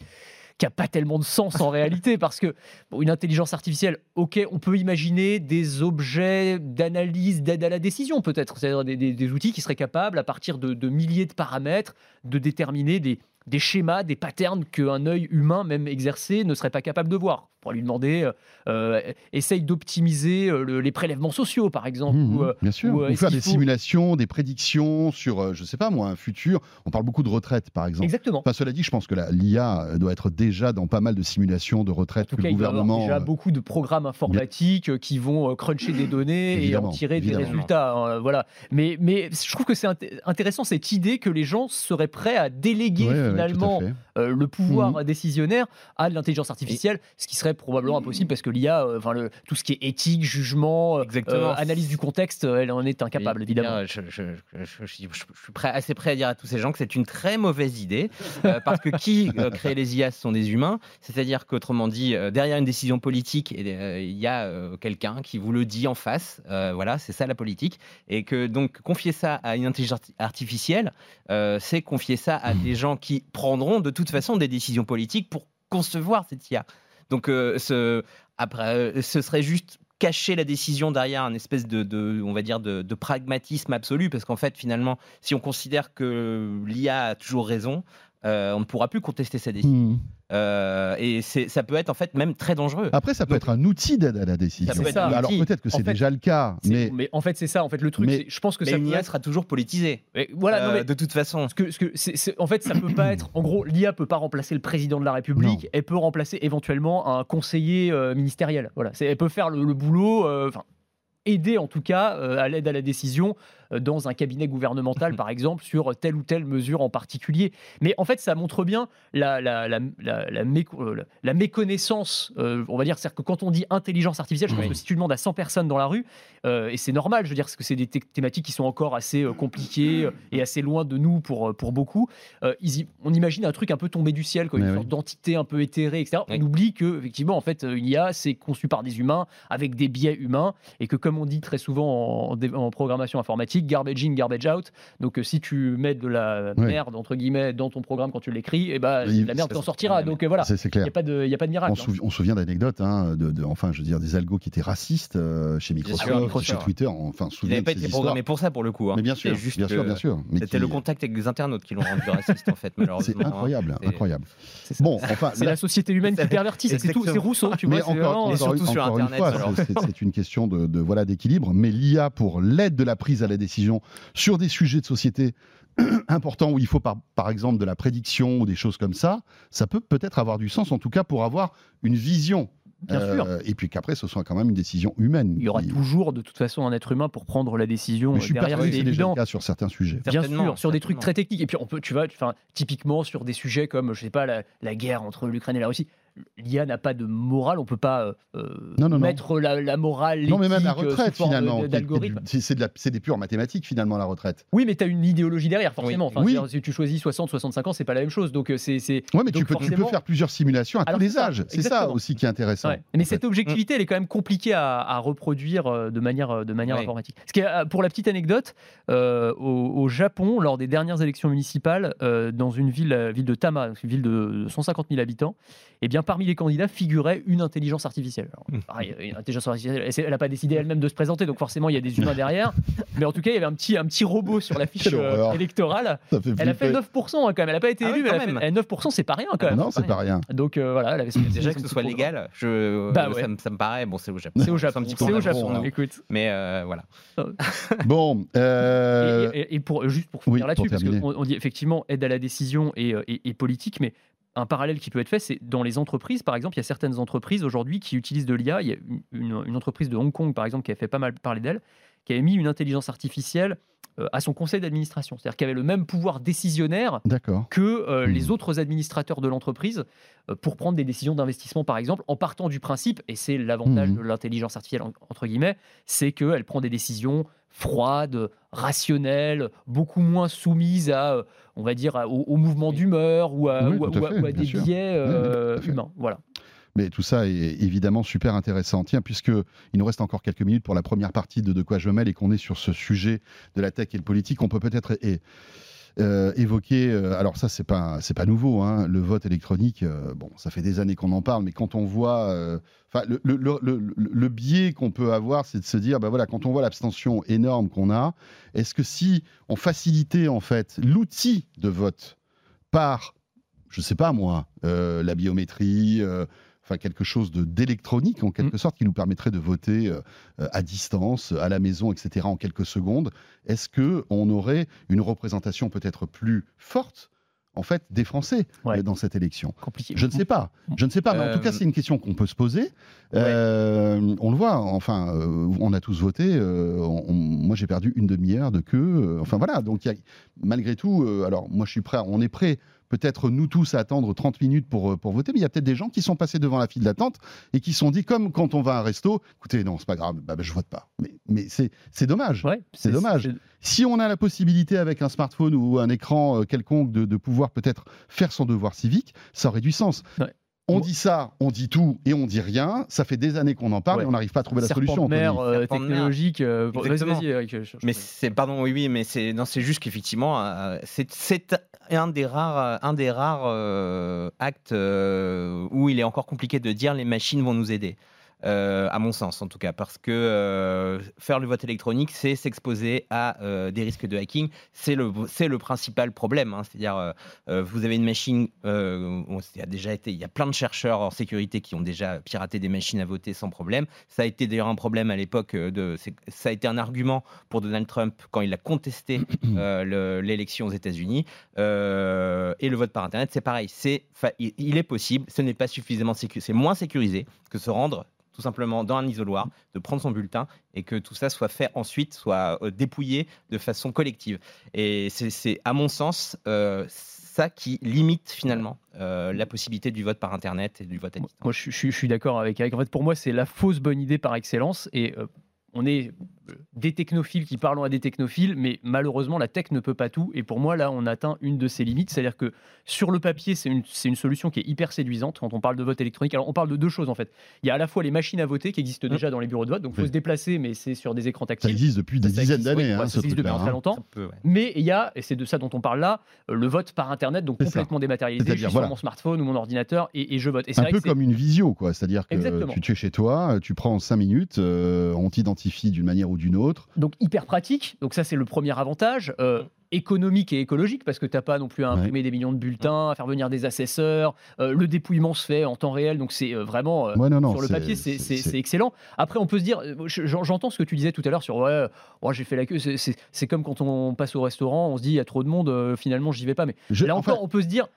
Speaker 3: qui a pas tellement de sens en réalité parce que bon, une intelligence artificielle, ok, on peut imaginer des objets d'analyse, d'aide à la décision peut-être, c'est-à-dire des, des- des outils qui seraient capables à partir de, de milliers de paramètres de déterminer des, des schémas, des patterns qu'un œil humain, même exercé, ne serait pas capable de voir. On pourrait lui demander, euh, euh, essaye d'optimiser euh, le- les prélèvements sociaux, par exemple.
Speaker 2: Mhm,
Speaker 3: ou, euh,
Speaker 2: bien sûr.
Speaker 3: ou,
Speaker 2: Ou, faire des
Speaker 3: faut-
Speaker 2: simulations, des prédictions sur, je sais pas moi, un futur. On parle beaucoup de retraite, par exemple.
Speaker 3: Exactement.
Speaker 2: Enfin, cela dit, je pense que l'IA doit être déjà dans pas mal de simulations de retraite
Speaker 3: En tout
Speaker 2: que
Speaker 3: cas,
Speaker 2: le
Speaker 3: il doit y
Speaker 2: gouvernement.
Speaker 3: déjà beaucoup de programmes informatiques qui vont cruncher des données et en
Speaker 2: Évidemment,
Speaker 3: tirer des résultats. hein, voilà. Mais, mais je trouve que c'est int- intéressant cette idée que les gens seraient prêts à déléguer
Speaker 2: ouais,
Speaker 3: finalement. Euh, le pouvoir
Speaker 2: Mhm.
Speaker 3: décisionnaire à de l'intelligence artificielle, ce qui serait probablement impossible parce que l'IA, euh, enfin tout ce qui est éthique, jugement, euh, analyse du contexte, elle en est incapable
Speaker 4: Et
Speaker 3: évidemment.
Speaker 4: bien, Je, je- je- je- je- je suis prêt, assez prêt à dire à tous ces gens que c'est une très mauvaise idée, parce que qui crée les IA ce sont des humains, c'est-à-dire qu'autrement dit, derrière une décision politique, euh, il y a quelqu'un qui vous le dit en face, voilà, c'est ça la politique, et que donc confier ça à une intelligence artificielle, c'est confier ça à des gens qui prendront de toute façon des décisions politiques pour concevoir cette IA. Donc, euh, ce, après, euh, ce serait juste cacher la décision derrière un espèce de, on va dire, de, pragmatisme absolu, parce qu'en fait, finalement, si on considère que l'IA a toujours raison, on ne pourra plus contester sa décision.
Speaker 2: Mhm.
Speaker 4: Euh, et ça peut être en fait même très dangereux.
Speaker 2: Après, ça peut
Speaker 4: Donc-
Speaker 2: être un outil d'aide à la décision.
Speaker 3: Ça peut être un
Speaker 2: Alors peut-être que c'est déjà le cas, mais
Speaker 3: mais... en fait, c'est ça. En fait, le truc,
Speaker 2: Mais-
Speaker 3: je pense que
Speaker 4: Mais
Speaker 3: ça
Speaker 4: une
Speaker 3: peut
Speaker 4: IA
Speaker 3: être.
Speaker 4: sera toujours politisée.
Speaker 3: Mais voilà, non,
Speaker 4: Euh,
Speaker 3: mais
Speaker 4: de toute façon.
Speaker 3: Parce que, en fait, ça peut pas être. En gros, l'IA peut pas remplacer le président de la République.
Speaker 2: Non.
Speaker 3: Elle peut remplacer éventuellement un conseiller euh, ministériel. Voilà, elle peut faire le, le boulot. euh, Enfin. aider en tout cas euh, à l'aide à la décision euh, dans un cabinet gouvernemental par exemple sur telle ou telle mesure en particulier mais en fait ça montre bien la, la, la, la, la méco- euh, méconnaissance euh, on va dire c'est-à-dire que quand on dit intelligence artificielle je pense
Speaker 4: Oui.
Speaker 3: que si tu demandes à 100 personnes dans la rue euh, et c'est normal je veux dire parce que c'est des thé- thématiques qui sont encore assez euh, compliquées euh, et assez loin de nous pour, euh, pour beaucoup euh, ils on imagine un truc un peu tombé du ciel quoi, une sorte d'entité un peu éthérée etc
Speaker 4: Oui.
Speaker 3: on oublie que effectivement en fait euh, une IA c'est conçu par des humains avec des biais humains et que comme on dit très souvent en programmation informatique garbage in garbage out donc euh, si tu mets de la
Speaker 2: Ouais.
Speaker 3: merde entre guillemets dans ton programme quand tu l'écris et ben
Speaker 2: Oui,
Speaker 3: la merde t'en sortira donc euh, voilà il
Speaker 2: clair.
Speaker 3: n'y a pas de il y a pas de miracle
Speaker 2: On,
Speaker 3: hein.
Speaker 2: se on se souvient d'anecdotes, hein, de, de- enfin, je veux dire, des algos qui étaient racistes euh, chez Microsoft,
Speaker 4: sûr,
Speaker 2: chez. Twitter. Enfin,
Speaker 4: n'avaient
Speaker 2: de
Speaker 4: pas été programmés pour ça pour le coup. hein.
Speaker 2: Mais bien sûr,
Speaker 4: juste
Speaker 2: bien sûr, bien sûr. Mais
Speaker 4: C'était
Speaker 2: qui-
Speaker 4: le contact avec les internautes qui l'ont rendu raciste en fait, malheureusement.
Speaker 2: C'est incroyable,
Speaker 4: C'est-
Speaker 2: incroyable. Bon, enfin,
Speaker 3: c'est la société humaine qui
Speaker 4: C'est-
Speaker 3: pervertit c'est tout c'est. Rousseau tu
Speaker 2: mais
Speaker 3: vois
Speaker 2: encore
Speaker 4: surtout
Speaker 2: une-
Speaker 4: sur Internet,
Speaker 2: c'est- une question de, de, voilà d'équilibre. Mais l'IA pour l'aide de la prise à la décision sur des sujets de société importants où il faut par, par exemple de la prédiction ou des choses comme ça, ça peut peut-être avoir du sens en tout cas pour avoir une vision.
Speaker 3: Bien sûr.
Speaker 2: Et puis qu'après ce soit quand même une décision humaine.
Speaker 3: il y aura
Speaker 2: qui-
Speaker 3: toujours de toute façon un être humain pour prendre la décision
Speaker 2: Mais
Speaker 3: euh,
Speaker 2: je suis
Speaker 3: derrière
Speaker 2: persuadé
Speaker 3: c'est
Speaker 2: que c'est déjà
Speaker 3: évident
Speaker 2: le cas sur certains sujets.
Speaker 3: Bien sûr, sur des trucs très techniques. Et puis, on peut, tu vois, typiquement sur des sujets comme, je sais pas, la, la guerre entre l'Ukraine et la Russie. L'IA n'a pas de morale. On peut pas euh, euh,
Speaker 2: Non, non, non.
Speaker 3: mettre la, la morale.
Speaker 2: Non, mais même la
Speaker 3: euh,
Speaker 2: retraite finalement, c'est de des pures mathématiques finalement la retraite.
Speaker 3: Oui, mais tu as une idéologie derrière, forcément. Enfin,
Speaker 2: Oui.
Speaker 3: Si tu choisis 60, 65 ans, c'est pas la même chose. Donc, euh, c'est.
Speaker 2: Ouais, mais tu peux, tu peux
Speaker 3: forcément-
Speaker 2: faire plusieurs simulations à
Speaker 3: Alors,
Speaker 2: tous les âges. C'est ça aussi qui est intéressant.
Speaker 3: Ouais. Mais cette
Speaker 2: fait.
Speaker 3: objectivité, elle est quand même compliquée à, à reproduire de manière, de manière
Speaker 4: Ouais.
Speaker 3: informatique. Ce qui est, pour la petite anecdote, euh, au, au Japon, lors des dernières élections municipales, euh, dans une ville, ville de Tama, une ville de 150 000 habitants, eh bien, parmi les candidats figurait une intelligence artificielle. Alors, pareil, une intelligence artificielle, elle n'a pas décidé elle-même de se présenter, donc forcément, il y a des humains derrière. Mais en tout cas, il y avait un petit, un petit robot sur la fiche euh, électorale. Elle a fait
Speaker 2: flipper.
Speaker 3: 9% hein, quand même. Elle n'a pas été
Speaker 4: Ah oui,
Speaker 3: élue, mais
Speaker 4: quand
Speaker 3: elle a fait-
Speaker 4: même.
Speaker 3: eh, 9%, c'est pas rien quand même.
Speaker 2: Non, c'est pas rien.
Speaker 3: Donc euh, voilà, elle avait son-
Speaker 4: Déjà que ce soit légal, je,
Speaker 3: Bah ouais.
Speaker 4: ça, me, ça me paraît. Bon, c'est au Japon.
Speaker 3: C'est au Japon. C'est au Japon.
Speaker 4: nous.
Speaker 3: Écoute.
Speaker 4: Mais euh, voilà.
Speaker 2: Bon,
Speaker 3: Et, et- et pour, juste pour
Speaker 2: oui,
Speaker 3: finir là-dessus, parce qu'on on dit effectivement aide à la décision et politique, mais un parallèle qui peut être fait, c'est dans les entreprises, par exemple, il y a certaines entreprises aujourd'hui qui utilisent de l'IA. Il y a une, entreprise de Hong Kong, par exemple, qui a fait pas mal parler d'elle, qui avait mis une intelligence artificielle à son conseil d'administration. C'est-à-dire qu'elle avait le même pouvoir décisionnaire que euh,
Speaker 2: Mhm.
Speaker 3: les autres administrateurs de l'entreprise euh, pour prendre des décisions d'investissement, par exemple, en partant du principe, et c'est l'avantage
Speaker 2: Mhm.
Speaker 3: de l'intelligence artificielle, en- entre guillemets, c'est qu'elle prend des décisions froides, rationnelles, beaucoup moins soumises à, euh, on va dire, au, mouvement d'humeur ou à,
Speaker 2: Oui,
Speaker 3: ou à-
Speaker 2: tout à
Speaker 3: ou à-
Speaker 2: fait,
Speaker 3: ou à
Speaker 2: bien
Speaker 3: des biais
Speaker 2: Oui,
Speaker 3: euh, humains. Voilà.
Speaker 2: Mais tout ça est évidemment super intéressant. Tiens, puisque il nous reste encore quelques minutes pour la première partie de De quoi je mêle et qu'on est sur ce sujet de la tech et le politique, on peut peut-être euh, évoquer. euh, alors ça, c'est pas c'est pas nouveau. hein, le vote électronique. euh, bon, ça fait des années qu'on en parle, mais quand on voit, enfin, le, le, le- le- biais qu'on peut avoir, c'est de se dire, bah voilà, quand on voit l'abstention énorme qu'on a, est-ce que si on facilitait en fait l'outil de vote par je sais pas moi, la biométrie, enfin quelque chose de d'électronique en quelque
Speaker 3: Mm.
Speaker 2: sorte qui nous permettrait de voter euh, euh, à distance, à la maison, etc. en quelques secondes, est-ce que on aurait une représentation peut-être plus forte en fait des Français
Speaker 3: Ouais.
Speaker 2: euh, dans cette élection?
Speaker 3: Compliqué.
Speaker 2: je ne sais pas. Je ne sais pas, mais en tout cas, c'est une question qu'on peut se poser. Euh, on le voit, enfin, euh, on a tous voté. euh, on- on- moi, j'ai perdu une demi-heure de queue. enfin, voilà. Donc, il y a- malgré tout, euh, alors, moi, je suis prêt. On est prêt, peut-être nous tous, à attendre 30 minutes pour, euh, pour voter. Mais il y a peut-être des gens qui sont passés devant la file d'attente et qui se sont dit, comme quand on va à un resto, écoutez, non, c'est pas grave, bah, bah, je vote pas. Mais, mais c'est dommage.
Speaker 3: Ouais,
Speaker 2: C'est dommage. Si on a la possibilité avec un smartphone ou un écran euh, quelconque de, de pouvoir peut-être faire son devoir civique, ça aurait du sens.
Speaker 3: Ouais.
Speaker 2: On dit ça, on dit tout et on dit rien. Ça fait des années qu'on en parle
Speaker 3: Ouais.
Speaker 2: et on n'arrive pas à trouver la
Speaker 3: serpent
Speaker 2: solution. Anthony.
Speaker 3: euh, technologique. euh, Eric, je- je-
Speaker 4: Mais c'est pardon, oui, oui, mais c'est non, c'est juste qu'effectivement, euh, c'est c'est un des rares, un des rares euh, actes euh, où il est encore compliqué de dire les machines vont nous aider. Euh, à mon sens en tout cas, parce que euh, faire le vote électronique, c'est s'exposer à euh, des risques de hacking. C'est le, c'est le principal problème. hein. C'est-à-dire, vous avez une machine, on- il y a déjà été, il y a plein de chercheurs en sécurité qui ont déjà piraté des machines à voter sans problème. Ça a été d'ailleurs un problème à l'époque de, ça a été un argument pour Donald Trump quand il a contesté le- l'élection aux États-Unis. Et le vote par Internet, c'est pareil. C'est, il est possible, ce n'est pas suffisamment sécurisé, c'est moins sécurisé que se rendre tout simplement dans un isoloir, de prendre son bulletin et que tout ça soit fait ensuite, soit euh, dépouillé de façon collective. Et c'est, à mon sens, euh, ça qui limite finalement euh, la possibilité du vote par Internet et du vote à distance.
Speaker 3: moi, je, suis- je suis d'accord avec Eric. En fait, pour moi, c'est la fausse bonne idée par excellence. Et euh, on est des technophiles qui parlons à des technophiles, mais malheureusement, la tech ne peut pas tout. Et pour moi, là, on atteint une de ses limites. C'est-à-dire que sur le papier, c'est une, c'est une solution qui est hyper séduisante quand on parle de vote électronique. Alors, on parle de deux choses en fait. Il y a à la fois les machines à voter qui existent déjà dans les bureaux de vote, donc il faut
Speaker 2: Oui.
Speaker 3: se déplacer, mais c'est sur des écrans
Speaker 2: Ça
Speaker 3: tactiles.
Speaker 2: existe depuis des
Speaker 3: Ça
Speaker 2: dizaines
Speaker 3: existe,
Speaker 2: d'années,
Speaker 3: oui,
Speaker 2: hein,
Speaker 3: ça existe depuis très
Speaker 2: hein.
Speaker 3: longtemps.
Speaker 4: Ça peut, ouais.
Speaker 3: Mais il y a, et c'est de ça dont on parle là, le vote par Internet, donc
Speaker 2: C'est ça.
Speaker 3: complètement dématérialisé. Je
Speaker 2: C'est-à-dire,
Speaker 3: suis
Speaker 2: voilà.
Speaker 3: sur mon smartphone ou mon ordinateur et, et je vote. Et c'est
Speaker 2: Un
Speaker 3: vrai
Speaker 2: peu comme une visio, quoi. C'est-à-dire que tu, tu es chez toi, tu prends 5 minutes, euh, on t'identifie d'une manière ou d'une autre.
Speaker 3: Donc hyper pratique, donc ça c'est le premier avantage. Euh, économique et écologique parce que t'as pas non plus à
Speaker 2: Ouais.
Speaker 3: imprimer des millions de bulletins, à faire venir des assesseurs, Euh, le dépouillement se fait en temps réel donc c'est euh, vraiment euh,
Speaker 2: Ouais, non, non,
Speaker 3: sur le papier c'est- excellent. Après on peut se dire, je- j'en- j'entends ce que tu disais tout à l'heure sur ouais, oh, j'ai fait la queue, c'est- comme quand on passe au restaurant, on se dit il y a trop de monde, euh, finalement j'y vais pas. Mais
Speaker 2: Je-
Speaker 3: là
Speaker 2: enfin,
Speaker 3: encore on peut se dire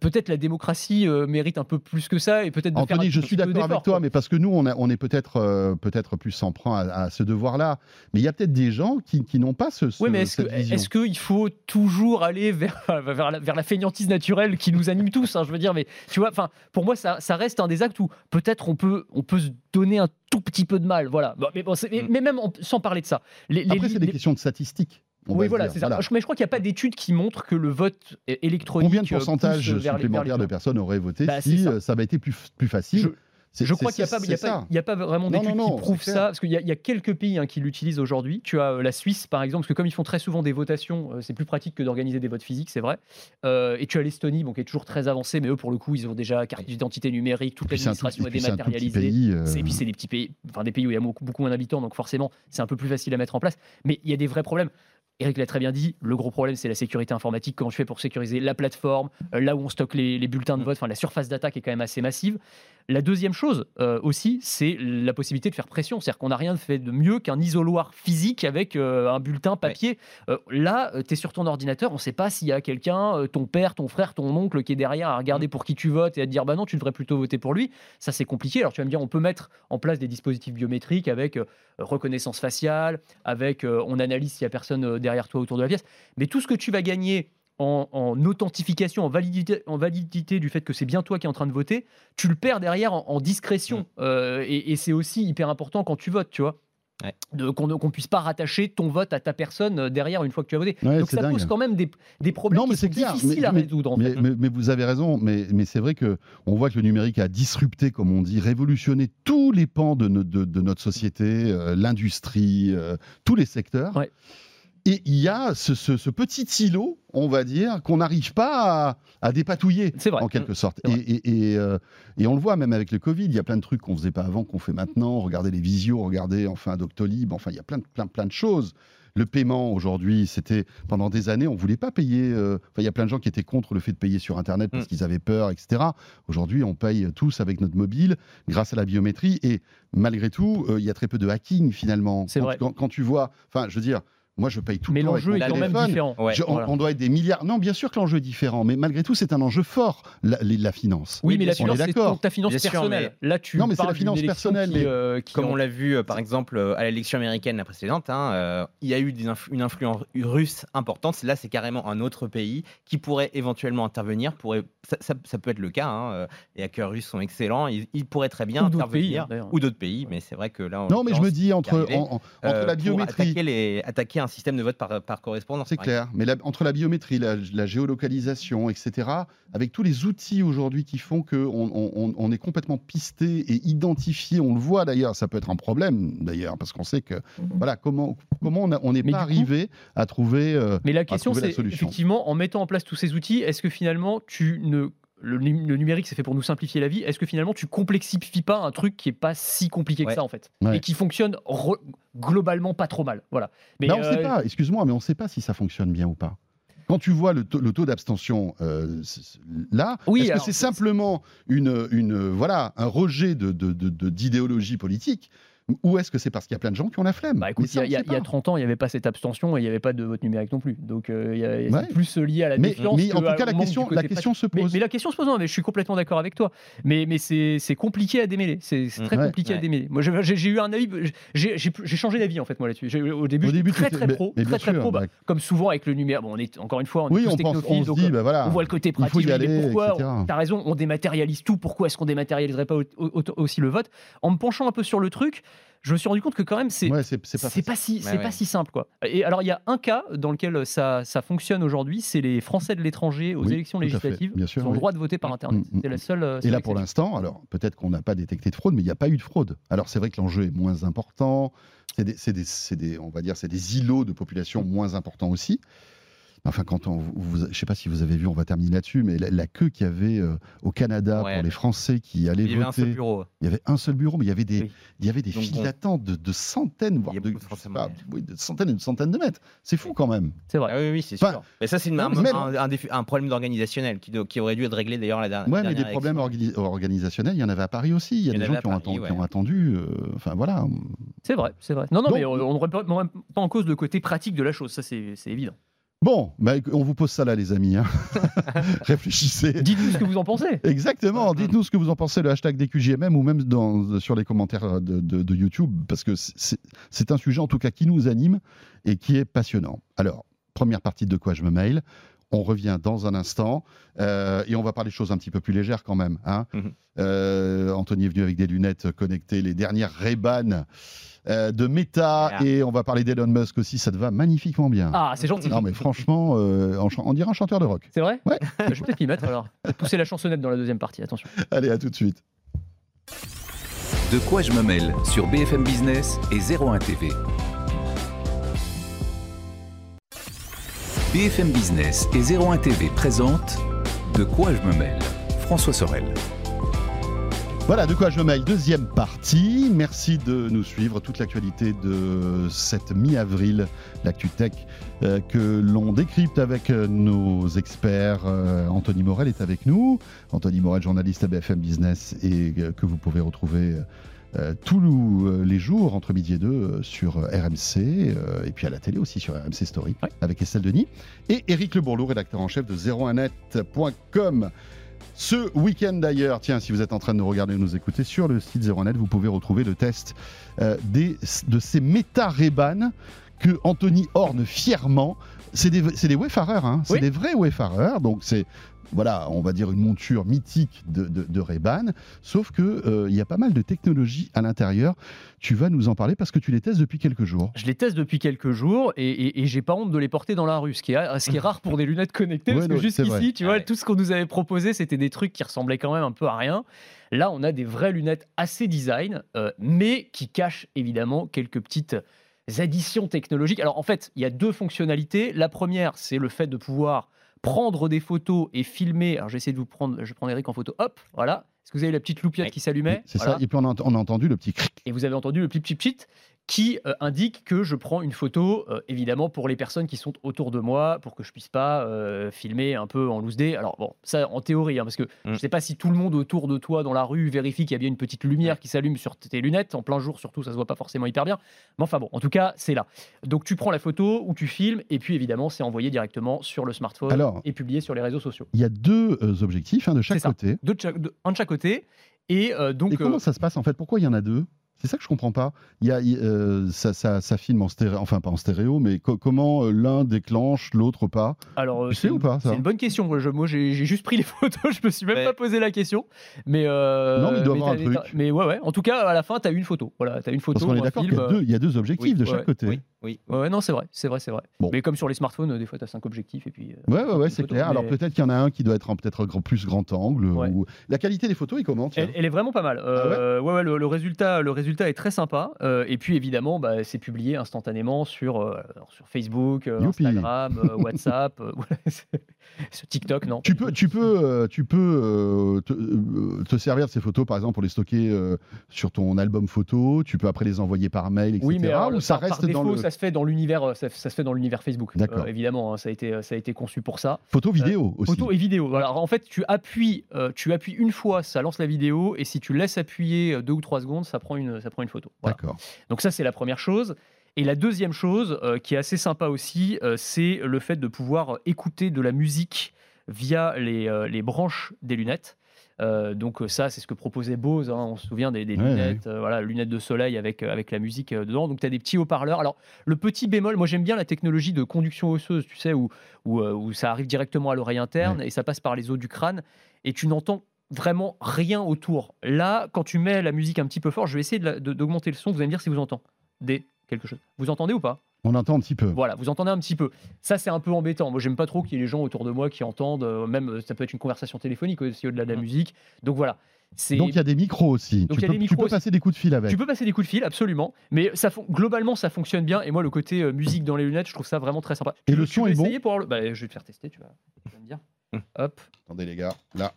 Speaker 3: peut-être la démocratie euh, mérite un peu plus que ça et peut-être faire
Speaker 2: Anthony,
Speaker 3: un
Speaker 2: je suis d'accord avec toi,
Speaker 3: quoi.
Speaker 2: mais parce que nous, on, a- on est peut-être euh, peut-être plus s'en prend à, à ce devoir-là. Mais il y a peut-être des gens qui, qui n'ont pas ce, ce
Speaker 3: Oui, mais est-ce que- qu'il faut toujours aller vers, vers, la, vers la fainéantise naturelle qui nous anime tous hein, Je veux dire, mais tu vois, enfin, pour moi, ça, ça reste un des actes où peut-être on peut, on peut se donner un tout petit peu de mal. Voilà. Mais, bon, mais-
Speaker 4: Mm.
Speaker 3: mais même en- sans parler de ça. Les, les-
Speaker 2: Après, c'est des
Speaker 3: les-
Speaker 2: questions de statistiques.
Speaker 3: Oui, voilà, c'est ça. Mais je crois qu'il n'y a pas d'études qui montrent que le vote électronique.
Speaker 2: Combien de
Speaker 3: euh,
Speaker 2: pourcentage
Speaker 3: les
Speaker 2: supplémentaire de personnes auraient voté
Speaker 3: Bah,
Speaker 2: si
Speaker 3: ça.
Speaker 2: euh, ça avait été plus, plus facile
Speaker 3: Je- crois qu'il n'y a, a, pas- vraiment d'études qui prouvent ça, parce qu'il y, y a quelques pays hein, qui l'utilisent aujourd'hui. Tu as euh, la Suisse, par exemple, parce que comme ils font très souvent des votations, euh, c'est plus pratique que d'organiser des votes physiques, c'est vrai. Euh, et tu as l'Estonie, bon, qui est toujours très avancée, mais eux, pour le coup, ils ont déjà carte d'identité numérique, toute l'administration est dématérialisée.
Speaker 2: euh,
Speaker 3: Et puis c'est des petits pays, enfin des pays où il y a beaucoup, beaucoup moins d'habitants, donc forcément c'est un peu plus facile à mettre en place. Mais il y a des vrais problèmes. Eric l'a très bien dit, le gros problème c'est la sécurité informatique. Comment tu fais pour sécuriser la plateforme, euh, là où on stocke les, les bulletins de
Speaker 4: Mm.
Speaker 3: vote, enfin la surface d'attaque est quand même assez massive. La deuxième chose euh, aussi, c'est la possibilité de faire pression. C'est-à-dire qu'on n'a rien fait de mieux qu'un isoloir physique avec euh, un bulletin papier. Euh, là, tu es sur ton ordinateur, on ne sait pas s'il y a quelqu'un, ton père, ton frère, ton oncle qui est derrière à regarder pour qui tu votes et à te dire bah non, tu devrais plutôt voter pour lui. Ça, c'est compliqué. Alors tu vas me dire, on peut mettre en place des dispositifs biométriques avec reconnaissance faciale, avec on analyse s'il y a personne derrière toi autour de la pièce. Mais tout ce que tu vas gagner en, en authentification, en validité, en validité du fait que c'est bien toi qui es en train de voter, tu le perds derrière en, en discrétion. Euh, et et c'est aussi hyper important quand tu votes, tu vois.
Speaker 4: Ouais.
Speaker 3: Qu'on ne puisse pas rattacher ton vote à ta personne euh, derrière une fois que tu as voté.
Speaker 2: Ouais,
Speaker 3: Donc ça
Speaker 2: dingue.
Speaker 3: pose quand même des, des problèmes
Speaker 2: Non, mais
Speaker 3: qui sont
Speaker 2: c'est clair.
Speaker 3: difficiles
Speaker 2: Mais-
Speaker 3: à
Speaker 2: mais-
Speaker 3: résoudre. En
Speaker 2: Mais,
Speaker 3: fait.
Speaker 2: mais- mais vous avez raison, mais, mais c'est vrai que on voit que le numérique a disrupté, comme on dit, révolutionné tous les pans de, no- de- de notre société, euh, l'industrie, euh, tous les secteurs.
Speaker 3: Ouais.
Speaker 2: Et il y a ce, ce- ce petit îlot, on va dire, qu'on n'arrive pas à, à dépatouiller,
Speaker 3: vrai.
Speaker 2: en quelque sorte. Et, et- et, euh, et on le voit même avec le Covid, il y a plein de trucs qu'on faisait pas avant, qu'on fait maintenant. Regardez les visios, regardez enfin Doctolib, enfin il y a plein, de- plein, plein de choses. Le paiement aujourd'hui, c'était pendant des années, on voulait pas payer. euh, Enfin, il y a plein de gens qui étaient contre le fait de payer sur Internet parce
Speaker 4: Mm.
Speaker 2: qu'ils avaient peur, etc. Aujourd'hui, on paye tous avec notre mobile grâce à la biométrie. Et malgré tout, euh, il y a très peu de hacking finalement.
Speaker 3: C'est
Speaker 2: quand,
Speaker 3: vrai.
Speaker 2: Quand, quand tu vois, enfin, je veux dire, moi, je paye tout
Speaker 3: Mais
Speaker 2: le temps avec
Speaker 3: l'enjeu est quand même différent.
Speaker 4: Ouais.
Speaker 2: Je- on,
Speaker 3: voilà.
Speaker 2: on doit être des milliards. Non, bien sûr que l'enjeu est différent, mais malgré tout, c'est un enjeu fort, la, finance.
Speaker 3: Oui, mais la finance, c'est ta finance
Speaker 4: Bien sûr,
Speaker 3: personnelle. Là, tu
Speaker 2: Non, mais c'est la finance personnelle,
Speaker 3: qui,
Speaker 2: mais-
Speaker 3: euh, qui
Speaker 4: Comme
Speaker 3: en-
Speaker 4: on l'a vu euh, par exemple euh, à l'élection américaine la précédente, hein, euh, il y a eu influ- une influence russe importante. Là, c'est carrément un autre pays qui pourrait éventuellement intervenir. Pourrait, ça, ça- ça peut être le cas. hein, Les hackers russes sont excellents. Ils, ils pourraient très bien
Speaker 3: Ou
Speaker 4: intervenir.
Speaker 3: pays, hein,
Speaker 4: ou d'autres pays, mais c'est vrai que là.
Speaker 2: Non, mais je me dis entre, en-
Speaker 4: euh,
Speaker 2: la biométrie.
Speaker 4: attaquer, les- attaquer un système de vote par, par correspondance.
Speaker 2: C'est clair, mais la- entre la biométrie, la, la géolocalisation, etc., avec tous les outils aujourd'hui qui font qu'on on, on- on est complètement pisté et identifié, on le voit d'ailleurs, ça peut être un problème d'ailleurs, parce qu'on sait que, voilà, comment, comment on n'est pas
Speaker 3: coup-
Speaker 2: arrivé à trouver... euh,
Speaker 3: Mais la question, c'est effectivement, en mettant en place tous ces outils, est-ce que finalement, tu ne. Le, num- le numérique, c'est fait pour nous simplifier la vie. Est-ce que finalement, tu complexifies pas un truc qui est pas si compliqué que ça, en fait
Speaker 2: Ouais.
Speaker 3: Et qui fonctionne re- globalement pas trop mal? Voilà. Mais
Speaker 2: Ben, on ne sait
Speaker 3: euh,
Speaker 2: pas, excuse-moi, mais on ne sait pas si ça fonctionne bien ou pas. Quand tu vois le taux, d'abstention euh, là,
Speaker 3: Oui,
Speaker 2: est-ce que c'est simplement une, une, voilà, un rejet de- de- de- de- d'idéologie politique ou est-ce que c'est parce qu'il y a plein de gens qui ont la flemme
Speaker 3: Bah
Speaker 2: Mais
Speaker 3: écoute, il
Speaker 2: ça,
Speaker 3: y, a-
Speaker 2: on
Speaker 3: il y a-
Speaker 2: sait
Speaker 3: il y a
Speaker 2: pas.
Speaker 3: 30 ans, il n'y avait pas cette abstention et il n'y avait pas de vote numérique non plus. Donc euh, il y a-
Speaker 2: Ouais.
Speaker 3: c'est plus lié à la
Speaker 2: Mais,
Speaker 3: défiance.
Speaker 2: mais en tout cas, la question, la se
Speaker 3: Mais,
Speaker 2: pose.
Speaker 3: mais la question se pose, non, mais je suis complètement d'accord avec toi. Mais, mais c'est c'est compliqué à démêler. C'est c'est
Speaker 4: Mm.
Speaker 3: très
Speaker 2: Ouais.
Speaker 3: compliqué à démêler. Moi, j'ai- eu un avis. j'ai- J'ai j'ai changé d'avis en fait moi là-dessus. J'ai- Au début,
Speaker 2: Au début,
Speaker 3: très très pro,
Speaker 2: mais
Speaker 3: très très
Speaker 2: sûr,
Speaker 3: pro. bah,
Speaker 2: bah,
Speaker 3: comme souvent avec le numérique. Bon, on est encore une fois, on est
Speaker 2: oui,
Speaker 3: tous
Speaker 2: on pense,
Speaker 3: technophiles,
Speaker 2: on se
Speaker 3: donc,
Speaker 2: dit, bah voilà,
Speaker 3: on voit le côté pratique.
Speaker 2: aller,
Speaker 3: pourquoi. T'as raison, on dématérialise tout. Pourquoi est-ce qu'on dématérialiserait pas au- au- aussi le vote? En me penchant un peu sur le truc, je me suis rendu compte que quand même c'est
Speaker 2: Ouais, c'est c'est pas
Speaker 3: si
Speaker 4: Ouais,
Speaker 3: c'est pas si simple quoi. Et alors il y a un cas dans lequel ça, ça fonctionne aujourd'hui, c'est les Français de l'étranger aux
Speaker 2: Oui,
Speaker 3: élections législatives.
Speaker 2: bien sûr,
Speaker 3: ils ont le droit de voter par internet.
Speaker 2: Mm, mm,
Speaker 3: c'est la
Speaker 2: mm.
Speaker 3: seule. euh,
Speaker 2: Et
Speaker 3: seule
Speaker 2: là, pour l'instant, alors peut-être qu'on n'a pas détecté de fraude, mais il n'y a pas eu de fraude. Alors c'est vrai que l'enjeu est moins important. C'est des, c'est des- c'est des- on va dire, c'est des îlots de population moins importants aussi. Enfin, quand on, vous, je ne sais pas si vous avez vu, on va terminer là-dessus, mais la, la queue qu'il y avait euh, au Canada
Speaker 4: Ouais.
Speaker 2: pour les Français qui allaient
Speaker 4: Il y avait un seul
Speaker 2: voter,
Speaker 4: bureau.
Speaker 2: il y avait un seul bureau, mais il y avait des,
Speaker 3: Oui.
Speaker 2: il y avait des
Speaker 4: Donc
Speaker 2: files
Speaker 4: bon.
Speaker 2: d'attente de, de centaines, voire de,
Speaker 4: de
Speaker 2: pas, oui, centaines et de centaines de mètres. C'est fou quand même.
Speaker 3: C'est vrai.
Speaker 4: Ah oui, oui, c'est
Speaker 2: Enfin,
Speaker 4: sûr. Mais ça, c'est une- un, un- un problème organisationnel qui, aurait dû être réglé d'ailleurs la dernière.
Speaker 2: Ouais, mais des problèmes organi- organisationnels, il y en avait à Paris aussi. Il y a
Speaker 4: Il
Speaker 2: des gens qui ont,
Speaker 4: Paris,
Speaker 2: attendu, qui
Speaker 4: ouais.
Speaker 2: ont attendu. euh, enfin voilà.
Speaker 3: C'est vrai, c'est vrai. Non, non,
Speaker 2: Donc-
Speaker 3: mais on ne remet pas, en cause le côté pratique de la chose. Ça, c'est évident.
Speaker 2: Bon, bah, on vous pose ça là, les amis. hein. Réfléchissez.
Speaker 3: Dites-nous ce que vous en pensez.
Speaker 2: Exactement. Dites-nous ce que vous en pensez, le hashtag DQJMM ou même dans, sur les commentaires de, de- de YouTube, parce que c'est un sujet en tout cas qui nous anime et qui est passionnant. Alors, première partie de quoi je me mail? On revient dans un instant euh, et on va parler de choses un petit peu plus légères quand même. hein.
Speaker 4: Mhm.
Speaker 2: Euh, Anthony est venu avec des lunettes connectées, les dernières Ray-Ban euh, de Meta
Speaker 4: Yeah.
Speaker 2: et on va parler d'Elon Musk aussi. Ça te va magnifiquement bien.
Speaker 3: Ah, c'est gentil.
Speaker 2: Non mais franchement, euh, on dirait un chanteur de rock.
Speaker 3: C'est vrai?
Speaker 2: Ouais.
Speaker 3: Je vais peut-être m'y mettre alors. Pousser la chansonnette dans la deuxième partie, attention.
Speaker 2: Allez, à tout de suite.
Speaker 1: De quoi je me mêle sur BFM Business et 01 TV. BFM Business et 01 TV présentent De quoi je me mêle François Sorel.
Speaker 2: Voilà, de quoi je me mêle. Deuxième partie. Merci de nous suivre. Toute l'actualité de cette mi-avril, l'actu tech, euh, que l'on décrypte avec euh, nos experts. Euh, Anthony Morel est avec nous. Anthony Morel, journaliste à BFM Business et que vous pouvez retrouver euh, tous euh, les jours entre midi et deux euh, sur RMC euh, et puis à la télé aussi sur RMC Story
Speaker 3: Ouais.
Speaker 2: avec Estelle Denis. Et Éric Le Bourleau, rédacteur en chef de 01net.com. Ce week-end d'ailleurs, tiens, si vous êtes en train de nous regarder ou nous écouter sur le site 01net, vous pouvez retrouver le test euh, des, de ces méta-Reban que Anthony orne fièrement. C'est des, c'est des wayfarers, hein, c'est
Speaker 3: Oui.
Speaker 2: des vrais wayfarers, donc c'est voilà, on va dire une monture mythique de, de, de Ray-Ban, sauf que euh, il y a pas mal de technologies à l'intérieur. Tu vas nous en parler parce que tu les testes depuis quelques jours.
Speaker 3: Je les teste depuis quelques jours et, et- et j'ai pas honte de les porter dans la rue, ce qui est, ce qui est rare pour des lunettes connectées,
Speaker 2: Ouais,
Speaker 3: parce
Speaker 2: non,
Speaker 3: que
Speaker 2: c'est vrai.
Speaker 3: jusqu'ici, tu vois,
Speaker 4: Ouais.
Speaker 3: tout ce qu'on nous avait proposé, c'était des trucs qui ressemblaient quand même un peu à rien. Là, on a des vraies lunettes assez design, euh, mais qui cachent évidemment quelques petites additions technologiques. Alors en fait, il y a deux fonctionnalités. La première, c'est le fait de pouvoir prendre des photos et filmer. Alors j'essaie de vous prendre, je prends Eric en photo. Hop, voilà. Est-ce que vous avez la petite loupiote qui s'allumait
Speaker 2: C'est
Speaker 3: Voilà.
Speaker 2: ça. Et puis on a, on a entendu le petit cric.
Speaker 3: Et vous avez entendu le pip pip pip qui euh, indique que je prends une photo, euh, évidemment, pour les personnes qui sont autour de moi, pour que je puisse pas euh, filmer un peu en loose day. Alors bon, ça en théorie, hein, parce que je
Speaker 4: Mm.
Speaker 3: sais pas si tout le monde autour de toi dans la rue vérifie qu'il y a bien une petite lumière qui s'allume sur tes lunettes. En plein jour, surtout, ça se voit pas forcément hyper bien. Mais enfin bon, en tout cas, c'est là. Donc tu prends la photo ou tu filmes, et puis évidemment, c'est envoyé directement sur le smartphone
Speaker 2: Alors-
Speaker 3: et publié sur les réseaux sociaux.
Speaker 2: Il y a deux objectifs hein, de chaque côté.
Speaker 3: De chaque- de- un de chaque côté. Et euh, donc,
Speaker 2: Et comment
Speaker 3: euh,
Speaker 2: ça se passe en fait? Pourquoi il y en a deux? C'est ça que je comprends pas. Il y a, il- euh, ça, ça, ça filme en stéréo, enfin pas en stéréo, mais co- comment euh, l'un déclenche, l'autre pas?
Speaker 3: Alors, euh,
Speaker 2: Tu
Speaker 3: c'est
Speaker 2: sais
Speaker 3: une-
Speaker 2: ou pas ça?
Speaker 3: C'est une bonne question. Moi, je- moi, j'ai juste pris les photos. Je me suis même
Speaker 4: Mais-
Speaker 3: pas posé la question. Mais euh,
Speaker 2: Non, mais il doit y avoir un truc.
Speaker 3: Mais ouais, ouais. En tout cas, à la fin, tu as une photo. Voilà, tu as une photo.
Speaker 2: Parce qu'on est d'accord qu'il y, a deux- il y a deux objectifs
Speaker 3: oui,
Speaker 2: de
Speaker 3: ouais,
Speaker 2: chaque côté.
Speaker 4: Oui, oui.
Speaker 3: Ouais, non, c'est vrai, c'est vrai, c'est vrai.
Speaker 2: Bon.
Speaker 3: Mais comme sur les smartphones, des fois, tu as cinq objectifs et puis. euh,
Speaker 2: Ouais, ouais, ouais, c'est clair. Alors
Speaker 3: mais-
Speaker 2: peut-être qu'il y en a un qui doit être en peut-être plus grand angle.
Speaker 3: Ouais.
Speaker 2: Ou... La qualité des photos est comment tiens
Speaker 3: Elle, elle est vraiment pas mal. Euh, ouais, ouais, le, le résultat, le résultat est très sympa. Euh, et puis évidemment, bah, c'est publié instantanément sur, euh, sur Facebook, euh. Instagram, WhatsApp, voilà, sur TikTok, non
Speaker 2: Tu peux, tu peux, euh, tu peux euh, te, euh, te servir de ces photos, par exemple, pour les stocker sur ton album photo. Tu peux après les envoyer par mail, etc.
Speaker 3: Oui, mais alors,
Speaker 2: ou ça
Speaker 3: par, par
Speaker 2: reste dans
Speaker 3: défaut,
Speaker 2: le
Speaker 3: ça se fait dans l'univers, ça, ça se fait dans l'univers Facebook.
Speaker 2: D'accord.
Speaker 3: Évidemment, hein, ça a été, ça a été conçu pour ça.
Speaker 2: photo vidéo aussi.
Speaker 3: Photo et vidéo. Alors en fait, tu appuies, tu appuies une fois, ça lance la vidéo, et si tu laisses appuyer deux ou trois secondes, ça prend une, ça prend une photo. Voilà.
Speaker 2: D'accord.
Speaker 3: Donc ça, c'est la première chose. Et la deuxième chose, euh, qui est assez sympa aussi, euh, c'est le fait de pouvoir écouter de la musique via les, euh, les branches des lunettes. Donc ça, c'est ce que proposait Bose. hein, on se souvient des, des
Speaker 2: Ouais,
Speaker 3: lunettes, voilà, lunettes de soleil avec, avec la musique dedans. Donc tu as des petits haut-parleurs. Alors le petit bémol, moi j'aime bien la technologie de conduction osseuse, tu sais, où, où, où ça arrive directement à l'oreille interne et ça passe par les os du crâne et tu n'entends vraiment rien autour. Là, quand tu mets la musique un petit peu fort, je vais essayer d'augmenter le son. Vous allez me dire si vous entendez quelque chose. Vous entendez ou pas?
Speaker 2: On entend un petit peu.
Speaker 3: Voilà, vous entendez un petit peu. Ça, c'est un peu embêtant. Moi, j'aime pas trop qu'il y ait les gens autour de moi qui entendent. euh, même, euh, ça peut être une conversation téléphonique aussi au-delà de la musique. Donc voilà.
Speaker 2: Donc il y a des micros aussi.
Speaker 3: Donc,
Speaker 2: tu
Speaker 3: il y a
Speaker 2: peux,
Speaker 3: des
Speaker 2: tu
Speaker 3: micros
Speaker 2: peux
Speaker 3: aussi.
Speaker 2: passer des coups de fil avec.
Speaker 3: tu peux passer des coups de fil, absolument. Mais ça, globalement, ça fonctionne bien. Et moi, le côté euh, musique dans les lunettes, je trouve ça vraiment très sympa.
Speaker 2: Et
Speaker 3: Tu
Speaker 2: le
Speaker 3: tu
Speaker 2: son est bon
Speaker 3: pour le- bah, Je vais te faire tester, tu vas, tu vas me dire.
Speaker 4: Mhm.
Speaker 3: Hop,
Speaker 2: Attendez les gars, là,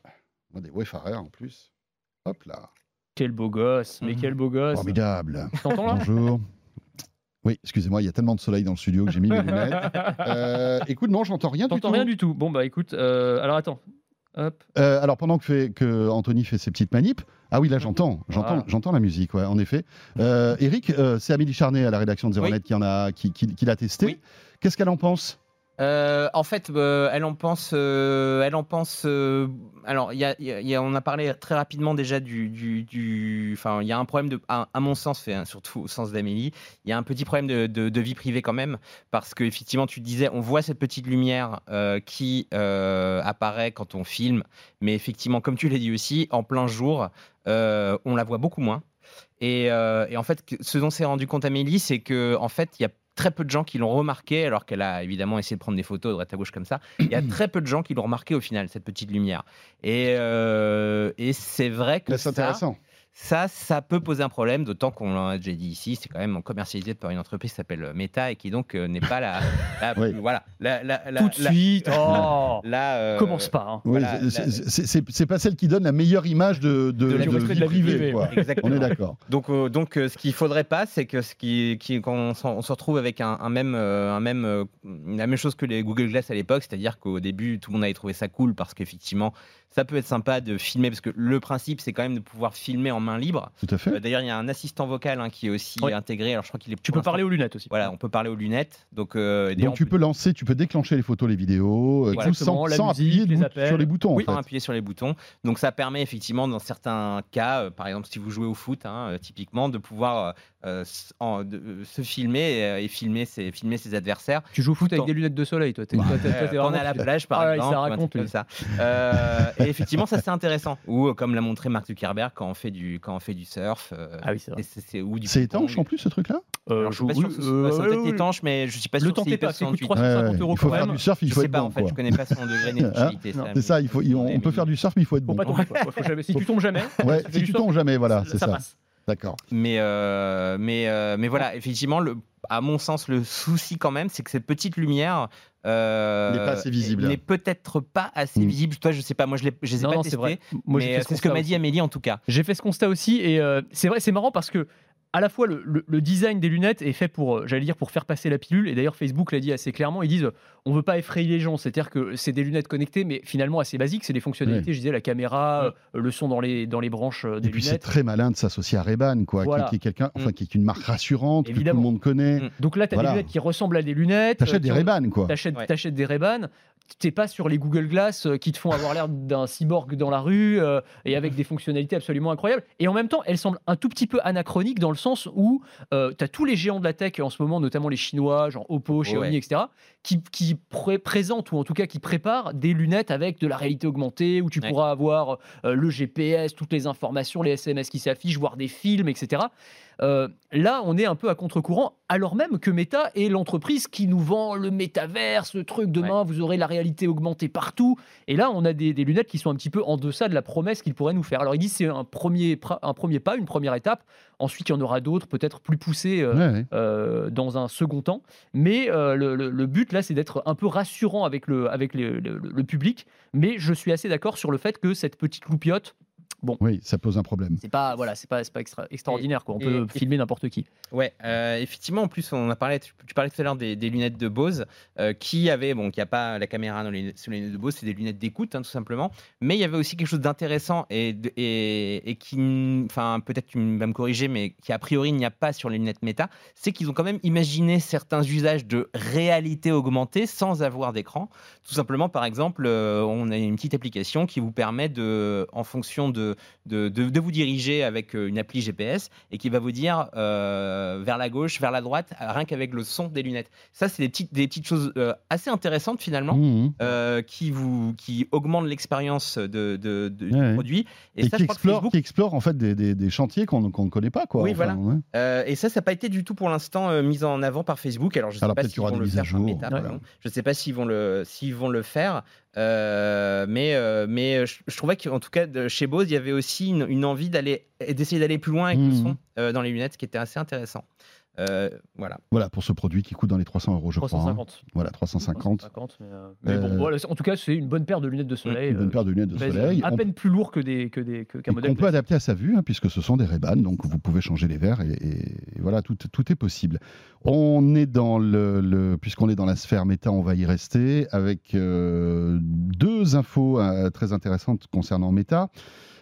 Speaker 2: on a des Wayfarers en plus. Hop là.
Speaker 3: quel beau gosse. Mais
Speaker 4: Mhm.
Speaker 3: quel beau gosse.
Speaker 2: Formidable.
Speaker 3: T'entends là?
Speaker 2: Bonjour. Oui, excusez-moi, il y a tellement de soleil dans le studio que j'ai mis mes lunettes. Euh, écoute, non, j'entends rien du tout.
Speaker 3: Rien du tout. Bon, bah écoute, euh, alors attends. Hop.
Speaker 2: Euh, alors pendant que, fait, que Anthony fait ses petites manips, ah oui là j'entends, j'entends,
Speaker 3: Voilà.
Speaker 2: j'entends la musique, ouais, en effet. Euh, Eric, c'est Amélie Charnet à la rédaction de Zéro
Speaker 4: Oui.
Speaker 2: Net qui en a, qui, qui- qui l'a testé.
Speaker 4: Oui.
Speaker 2: Qu'est-ce qu'elle en pense?
Speaker 4: Euh, en fait, euh, elle en pense. euh, elle en pense. alors, on a parlé très rapidement déjà du. Enfin, il y a un problème de, à, mon sens, hein, surtout au sens d'Amélie, il y a un petit problème de, vie privée quand même, parce que effectivement, tu disais, on voit cette petite lumière qui apparaît quand on filme, mais effectivement, comme tu l'as dit aussi, en plein jour, on la voit beaucoup moins. Et, et en fait, ce dont s'est rendu compte Amélie, c'est que en fait, il y a très peu de gens qui l'ont remarqué, alors qu'elle a évidemment essayé de prendre des photos de droite à gauche comme ça. Il y a très peu de gens qui l'ont remarqué au final, cette petite lumière. Et, euh, et c'est vrai que
Speaker 2: C'est intéressant.
Speaker 4: ça, ça peut poser un problème, d'autant qu'on l'a déjà dit ici, c'est quand même commercialisé par une entreprise qui s'appelle Meta et qui donc euh, n'est pas la, la-
Speaker 2: Oui.
Speaker 4: voilà, la, la- la-
Speaker 3: Tout de
Speaker 4: la-
Speaker 3: suite. Oh
Speaker 4: la, euh,
Speaker 3: Commence pas. hein.
Speaker 2: Oui,
Speaker 4: voilà,
Speaker 2: c'est- pas celle qui donne la meilleure image de, de,
Speaker 4: De la
Speaker 2: de
Speaker 4: vie
Speaker 2: vie
Speaker 3: privée, de la vie
Speaker 2: privée.
Speaker 3: privée,
Speaker 2: quoi.
Speaker 4: Exactement.
Speaker 2: On est d'accord.
Speaker 4: Donc, euh, donc euh, ce qu'il faudrait pas, c'est que ce qui, s'en- on se retrouve avec un, un même, euh, un même, euh, la même chose que les Google Glass à l'époque, c'est-à-dire qu'au début, tout le monde avait trouvé ça cool parce qu'effectivement, ça peut être sympa de filmer, parce que le principe, c'est quand même de pouvoir filmer en main libre.
Speaker 2: Tout à fait.
Speaker 4: Euh, D'ailleurs, il y a un assistant vocal hein, qui est aussi
Speaker 3: Oui.
Speaker 4: intégré. Alors, je crois qu'il est.
Speaker 3: Tu peux parler aux lunettes aussi.
Speaker 4: Voilà, on peut parler aux lunettes. Donc, euh,
Speaker 2: Donc tu
Speaker 4: peut
Speaker 2: peux lancer, tu peux déclencher les photos, les vidéos, euh, tout sans,
Speaker 3: la
Speaker 2: sans
Speaker 3: musique,
Speaker 2: appuyer
Speaker 3: les
Speaker 2: bout- sur les boutons.
Speaker 3: Oui.
Speaker 2: en
Speaker 4: sans appuyer sur les boutons. Donc ça permet effectivement dans certains cas, euh, par exemple si vous jouez au foot, hein, euh, typiquement, de pouvoir euh, en- de- euh, se filmer euh, et filmer ses, filmer ses adversaires.
Speaker 3: Tu joues au foot avec des lunettes de soleil, toi. t'es-
Speaker 2: Ouais.
Speaker 4: on est à la plage par
Speaker 3: Ah
Speaker 4: exemple,
Speaker 3: ça raconte,
Speaker 4: comme ça. Euh, et effectivement ça c'est intéressant. Ou euh, comme l'a montré Mark Zuckerberg quand on fait du quand on fait du surf. euh,
Speaker 3: Ah oui, c'est vrai.
Speaker 4: c'est- ou du
Speaker 2: C'est
Speaker 4: ping-pong.
Speaker 2: étanche en plus ce truc-là?
Speaker 3: Euh,
Speaker 4: Alors, je suis pas sûr que ce soit-
Speaker 3: euh,
Speaker 4: ça doit
Speaker 3: ouais,
Speaker 4: être
Speaker 3: ouais,
Speaker 4: étanche, mais je suis pas
Speaker 3: Le
Speaker 4: sûr que
Speaker 3: tentez
Speaker 4: c'est
Speaker 3: pas, ça coûte
Speaker 4: 68.
Speaker 3: 350 euros
Speaker 2: Il faut faire du surf, il
Speaker 4: Je
Speaker 2: faut
Speaker 4: sais
Speaker 2: être
Speaker 4: pas
Speaker 2: bon.
Speaker 4: en fait, je connais pas son degré d'efficacité. Ça,
Speaker 2: C'est ça, il faut, on, peut faire du surf, mais il faut être bon.
Speaker 3: pas Si tu tombes jamais,
Speaker 2: si tu tombes jamais, voilà, c'est ça. D'accord.
Speaker 4: Mais, euh, mais, euh, mais voilà, effectivement, le, à mon sens, le souci quand même, c'est que cette petite lumière euh,
Speaker 2: N'est pas assez visible.
Speaker 4: N'est peut-être pas assez
Speaker 2: Mm.
Speaker 4: visible. Toi, je sais pas. Moi, je, l'ai- je les ai
Speaker 3: Non,
Speaker 4: pas
Speaker 3: non,
Speaker 4: testés.
Speaker 3: c'est vrai. Moi, j'ai
Speaker 4: mais
Speaker 3: fait
Speaker 4: euh,
Speaker 3: ce
Speaker 4: c'est ce que m'a dit. Amélie en tout cas.
Speaker 3: J'ai fait ce constat aussi et euh, c'est vrai, c'est marrant parce que à la fois le, le- le design des lunettes est fait pour, euh, j'allais dire, pour faire passer la pilule. Et d'ailleurs, Facebook l'a dit assez clairement. Ils disent, euh, on veut pas effrayer les gens. C'est-à-dire que c'est des lunettes connectées, mais finalement assez basiques. C'est des fonctionnalités. Je disais la caméra, euh, le son dans les dans les branches euh, des
Speaker 2: Et puis c'est
Speaker 3: lunettes.
Speaker 2: très malin de s'associer à Ray-Ban, quoi, qui-
Speaker 3: Voilà.
Speaker 2: qui, est quelqu'un, enfin
Speaker 4: Mm.
Speaker 2: qui est une marque rassurante que tout
Speaker 3: Évidemment.
Speaker 2: le monde connaît.
Speaker 4: Mm.
Speaker 3: Donc là, tu as
Speaker 2: Voilà.
Speaker 3: des lunettes qui ressemblent à des lunettes. euh,
Speaker 2: T'achètes
Speaker 3: qui
Speaker 2: des Ray-Ban, quoi.
Speaker 3: T'achètes
Speaker 4: Ouais.
Speaker 3: t'achètes des Ray-Ban, t'es pas sur les Google Glass euh, qui te font avoir l'air d'un cyborg dans la rue euh, et avec des fonctionnalités absolument incroyables. Et en même temps, elles semblent un tout petit peu anachroniques dans le sens où euh, tu as tous les géants de la tech en ce moment, notamment les Chinois, genre Oppo, Xiaomi,
Speaker 4: Ouais.
Speaker 3: etc., qui, qui pré- présentent ou en tout cas qui préparent des lunettes avec de la réalité augmentée où tu
Speaker 4: Ouais.
Speaker 3: pourras avoir euh, le GPS, toutes les informations, les SMS qui s'affichent, voir des films, etc. Euh, là, on est un peu à contre-courant, alors même que Meta est l'entreprise qui nous vend le métaverse, le truc demain, vous aurez la réalité augmentée partout. Et là, on a des, des lunettes qui sont un petit peu en deçà de la promesse qu'ils pourraient nous faire. Alors, ils disent que c'est un premier, un premier pas, une première étape. Ensuite, il y en aura d'autres, peut-être plus poussées euh,
Speaker 2: Ouais, ouais.
Speaker 3: euh, dans un second temps. Mais le, le- le but, là, c'est d'être un peu rassurant avec, le, avec le, le- le public. Mais je suis assez d'accord sur le fait que cette petite loupiote,
Speaker 2: Oui, ça pose un problème.
Speaker 3: c'est pas, voilà, c'est pas, c'est pas extra- extraordinaire. Quoi. On
Speaker 4: et-
Speaker 3: peut
Speaker 4: et-
Speaker 3: filmer n'importe qui.
Speaker 4: Ouais, euh, effectivement, en plus, on a parlé, tu, tu parlais tout à l'heure des, des lunettes de Bose, euh, qui avaient, bon, qui n'y a pas la caméra dans les, sur les lunettes de Bose, c'est des lunettes d'écoute, hein, tout simplement. Mais il y avait aussi quelque chose d'intéressant et, et, et qui, enfin, peut-être tu vas me corriger, mais qui a priori il n'y a pas sur les lunettes méta, c'est qu'ils ont quand même imaginé certains usages de réalité augmentée sans avoir d'écran. Tout simplement, par exemple, euh, on a une petite application qui vous permet de, en fonction de, de, de- de vous diriger avec euh, une appli GPS et qui va vous dire euh, vers la gauche, vers la droite, rien qu'avec le son des lunettes. Ça, c'est des petites, des petites choses euh, assez intéressantes finalement.
Speaker 2: Mhm.
Speaker 4: euh, qui vous qui augmentent l'expérience de,
Speaker 2: Ouais,
Speaker 4: du produit et,
Speaker 2: Et,
Speaker 4: ça
Speaker 2: qui
Speaker 4: je crois que Facebook
Speaker 2: qui explore en fait des, des- des chantiers qu'on ne connaît pas, quoi.
Speaker 4: Oui,
Speaker 2: Enfin,
Speaker 4: voilà.
Speaker 2: ouais.
Speaker 4: Et ça, ça n'a pas été du tout pour l'instant mis en avant par Facebook. Alors, je ne sais pas s'ils vont le faire. Je ne sais pas s'ils vont le faire. Euh, mais, euh, mais je, je trouvais qu'en tout cas, de- chez Bose, il y avait aussi une, une envie d'aller, d'essayer d'aller plus loin avec le
Speaker 2: Mhm.
Speaker 4: son euh, dans les lunettes, ce qui était assez intéressant. Euh, voilà.
Speaker 2: Voilà, pour ce produit qui coûte dans les 300 euros, je crois. hein.
Speaker 3: 350.
Speaker 2: Voilà, 350.
Speaker 3: 350, mais, euh, mais
Speaker 2: Euh,
Speaker 3: voilà, en tout cas, c'est une bonne paire de lunettes de soleil.
Speaker 2: Une bonne
Speaker 3: euh,
Speaker 2: paire de lunettes de soleil.
Speaker 3: À
Speaker 2: On-
Speaker 3: peine plus lourd que des que des que- qu'un
Speaker 2: et
Speaker 3: modèle.
Speaker 2: qu'on peut adapter à sa vue, hein, puisque ce sont des Ray-Ban, donc vous pouvez changer les verres et, et voilà, tout, tout est possible. On est dans le, le- puisqu'on est dans la sphère méta, on va y rester avec euh, deux infos euh, très intéressantes concernant méta.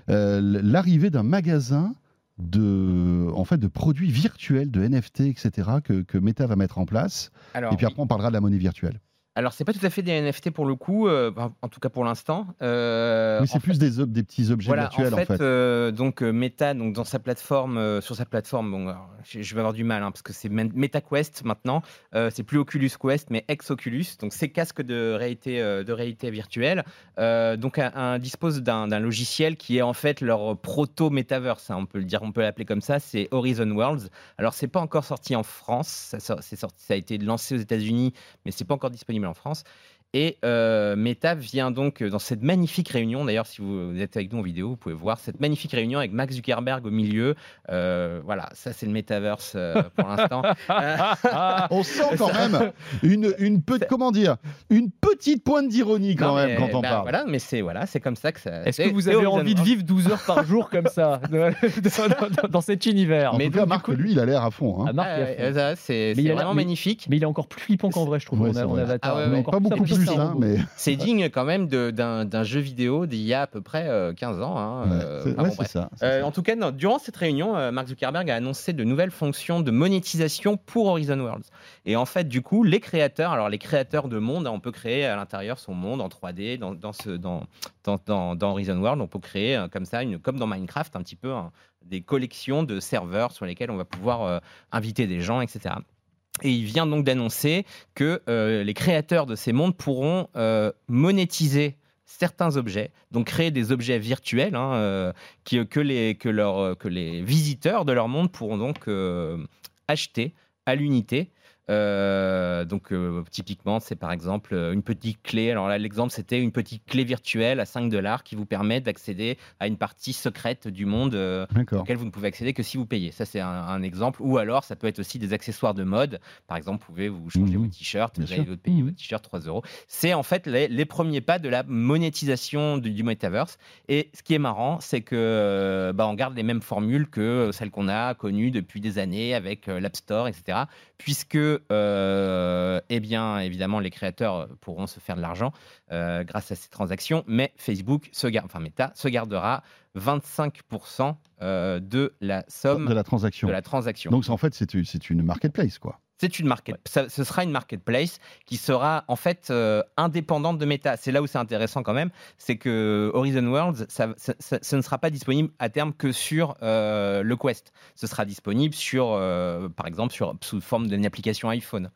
Speaker 2: Euh, L'arrivée d'un magasin de, en fait, de produits virtuels, de NFT, etc., que, que Meta va mettre en place.
Speaker 4: Alors,
Speaker 2: et puis après, on parlera de la monnaie virtuelle.
Speaker 4: Alors c'est pas tout à fait des NFT pour le coup, euh, en tout cas pour l'instant. Euh,
Speaker 2: Oui,
Speaker 4: en
Speaker 2: c'est plus des, petits objets
Speaker 4: Voilà,
Speaker 2: virtuels,
Speaker 4: en fait, euh, donc euh, Meta, donc dans sa plateforme, sur sa plateforme, bon, alors, je, je vais avoir du mal hein, parce que c'est MetaQuest maintenant, c'est plus Oculus Quest, mais ex-Oculus, donc ces casques de réalité, de réalité virtuelle, donc un, un- dispose d'un logiciel qui est en fait leur proto metaverse, hein, on peut le dire, on peut l'appeler comme ça, c'est Horizon Worlds. Alors c'est pas encore sorti en France, ça, sort- c'est sorti, ça a été lancé aux États-Unis, mais c'est pas encore disponible en France. Et euh, Meta vient donc euh, dans cette magnifique réunion. D'ailleurs, si vous êtes avec nous en vidéo, vous pouvez voir cette magnifique réunion avec Max Zuckerberg au milieu. Euh, voilà, ça c'est le metaverse euh, pour l'instant. Euh,
Speaker 2: On sent quand même une, une petite, comment dire, une petite pointe d'ironie quand
Speaker 4: non,
Speaker 2: même
Speaker 4: mais,
Speaker 2: quand on
Speaker 4: bah,
Speaker 2: parle.
Speaker 4: Voilà, mais c'est voilà, c'est comme ça que ça.
Speaker 3: Est-ce
Speaker 4: c'est-
Speaker 3: que vous avez envie de vivre 12 heures par jour comme ça dans, dans- dans cet univers?
Speaker 2: En
Speaker 3: Mais
Speaker 2: tout cas,
Speaker 3: donc,
Speaker 2: Marc,
Speaker 3: coup-
Speaker 2: lui, il a l'air à fond. hein.
Speaker 3: Ah,
Speaker 4: c'est vraiment
Speaker 3: mais-
Speaker 4: magnifique.
Speaker 3: mais il est encore plus flippant qu'en vrai, je trouve.
Speaker 2: Ouais,
Speaker 3: on a, on.
Speaker 4: Ah ouais, ouais.
Speaker 2: pas beaucoup plus, hein, mais
Speaker 4: C'est digne quand même d'un jeu vidéo d'il y a à peu près euh, 15 ans. hein,
Speaker 2: Ouais,
Speaker 4: euh, enfin,
Speaker 2: ouais,
Speaker 4: bon,
Speaker 2: ça.
Speaker 4: Euh,
Speaker 2: ça.
Speaker 4: en tout cas, non, durant cette réunion, euh, Mark Zuckerberg a annoncé de nouvelles fonctions de monétisation pour Horizon Worlds. Et en fait, du coup, les créateurs, alors les créateurs de monde, hein, on peut créer à l'intérieur son monde en 3D dans, dans, ce, dans, dans, dans- dans Horizon World. On peut créer euh, comme ça, une, comme dans Minecraft, un petit peu hein, des collections de serveurs sur lesquels on va pouvoir inviter des gens, etc. Et il vient donc d'annoncer que euh, les créateurs de ces mondes pourront euh, monétiser certains objets, donc créer des objets virtuels hein, euh, que, les, visiteurs de leur monde pourront donc acheter à l'unité. Euh, donc euh, typiquement, c'est par exemple euh, une petite clé. Alors là, l'exemple, c'était une petite clé virtuelle à 5 dollars qui vous permet d'accéder à une partie secrète du monde euh, auquel vous ne pouvez accéder que si vous payez. Ça, c'est un, un exemple. Ou alors, ça peut être aussi des accessoires de mode. Par exemple, vous pouvez vous changer
Speaker 2: Mhm.
Speaker 4: vos t-shirts, vous allez payer
Speaker 2: Mhm.
Speaker 4: votre t-shirt 3 euros. C'est en fait les, les premiers pas de la monétisation du, du metaverse. Et ce qui est marrant, c'est que bah, on garde les mêmes formules que celles qu'on a connues depuis des années avec l'App Store, etc. Puisque, euh, eh bien, évidemment, les créateurs pourront se faire de l'argent euh, grâce à ces transactions, mais Facebook, se garde, enfin Meta, se gardera 25% euh, de la somme
Speaker 2: de la transaction.
Speaker 4: de la transaction.
Speaker 2: Donc en fait, c'est une, c'est une marketplace, quoi.
Speaker 4: C'est une market, ça- ce sera une marketplace qui sera en fait euh, indépendante de Meta. C'est là où c'est intéressant quand même, c'est que Horizon Worlds, ça, ça- ça- ce ne sera pas disponible à terme que sur euh, le Quest. Ce sera disponible sur, euh, par exemple, sur, sous forme d'une application iPhone.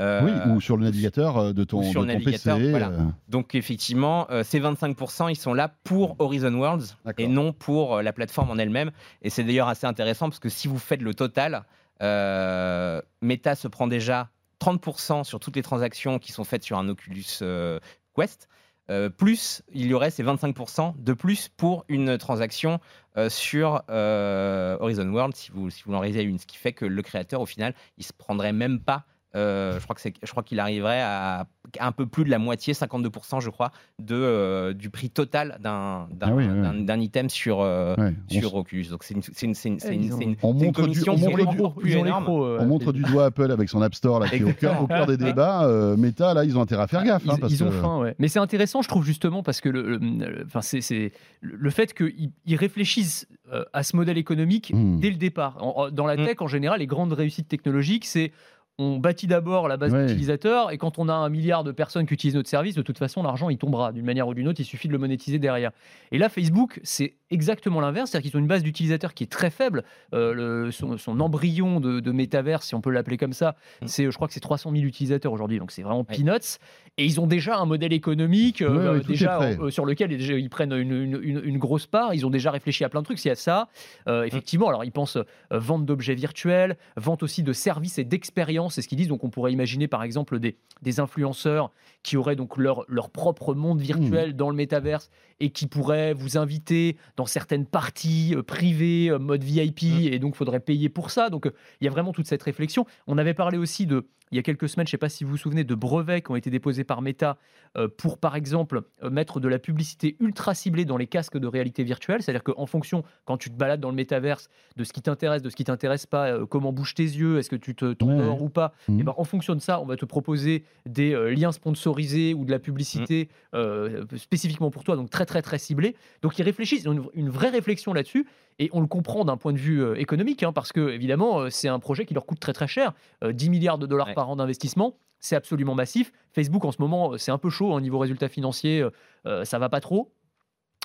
Speaker 2: Oui, ou sur le navigateur de ton,
Speaker 4: sur
Speaker 2: de ton
Speaker 4: navigateur,
Speaker 2: PC.
Speaker 4: voilà. Donc effectivement, ces 25%, ils sont là pour Horizon Worlds et non pour la plateforme en elle-même. Et c'est d'ailleurs assez intéressant parce que si vous faites le total, Meta se prend déjà 30% sur toutes les transactions qui sont faites sur un Oculus euh, Quest. euh, plus il y aurait ces 25% de plus pour une transaction euh, sur euh, Horizon World si vous, si vous une. Ce qui fait que le créateur, au final, il se prendrait même pas. Euh, je crois que c'est, je crois qu'il arriverait à un peu plus de la moitié, 52%, je crois, de, euh, du prix total d'un, d'un,
Speaker 2: Ah oui, oui.
Speaker 4: item sur, euh,
Speaker 2: ouais. On
Speaker 4: sur Oculus. Donc c'est une, c'est une, une,
Speaker 3: Eh,
Speaker 4: une-
Speaker 2: On montre du-
Speaker 4: commission
Speaker 2: on
Speaker 4: qui est
Speaker 2: montre du-
Speaker 4: encore plus énorme.
Speaker 3: pros, euh,
Speaker 2: On montre du doigt Apple avec son App Store là, qui est au cœur, au cœur des débats. euh, Meta, là, ils ont intérêt à faire gaffe.
Speaker 3: Ils,
Speaker 2: hein, parce
Speaker 3: ils ont
Speaker 2: que-
Speaker 3: faim, ouais. Mais c'est intéressant, je trouve justement, parce que le, le- le- enfin, c'est, le le fait qu'ils ils réfléchissent à ce modèle économique
Speaker 2: Hmm.
Speaker 3: dès le départ. En- dans la
Speaker 4: Hmm.
Speaker 3: tech, en général, les grandes réussites technologiques, c'est on bâtit d'abord la base
Speaker 2: Ouais.
Speaker 3: d'utilisateurs et quand on a un milliard de personnes qui utilisent notre service, de toute façon, l'argent, il tombera d'une manière ou d'une autre. Il suffit de le monétiser derrière. Et là, Facebook, c'est exactement l'inverse, c'est-à-dire qu'ils ont une base d'utilisateurs qui est très faible. Euh, le- son, son embryon de, de métavers, si on peut l'appeler comme ça,
Speaker 4: Mm.
Speaker 3: c'est, je crois que c'est 300 000 utilisateurs aujourd'hui, donc c'est vraiment peanuts. Et ils ont déjà un modèle économique euh,
Speaker 2: Ouais, ouais,
Speaker 3: déjà euh, sur lequel déjà, ils prennent une, une- une- une grosse part. Ils ont déjà réfléchi à plein de trucs. S'il y a ça, euh, effectivement, alors ils pensent euh, vente d'objets virtuels, vente aussi de services et d'expériences. C'est ce qu'ils disent. Donc on pourrait imaginer par exemple des, des influenceurs qui auraient donc leur, leur propre monde virtuel dans le métaverse et qui pourraient vous inviter dans certaines parties euh, privées, euh, mode VIP, et donc faudrait payer pour ça. Donc euh, il y a vraiment toute cette réflexion. On avait parlé aussi de, il y a quelques semaines, je ne sais pas si vous vous souvenez, de brevets qui ont été déposés par Meta euh, pour, par exemple, euh, mettre de la publicité ultra ciblée dans les casques de réalité virtuelle. C'est-à-dire qu'en fonction, quand tu te balades dans le métaverse, de ce qui t'intéresse, de ce qui t'intéresse pas, euh, comment bougent tes yeux, est-ce que tu te t'endors
Speaker 2: Ouais.
Speaker 3: ou pas, et ben, en fonction de ça, on va te proposer des euh, liens sponsorisés ou de la publicité euh, spécifiquement pour toi, donc très très très ciblé. Donc ils réfléchissent, ils ont une, une vraie réflexion là-dessus, et on le comprend d'un point de vue euh, économique, hein, parce que évidemment euh, c'est un projet qui leur coûte très très cher, Euh, 10 milliards de dollars
Speaker 4: Ouais.
Speaker 3: par an d'investissement. C'est absolument massif. Facebook en ce moment, euh, c'est un peu chaud au niveau résultat financier, euh, euh, ça va pas trop.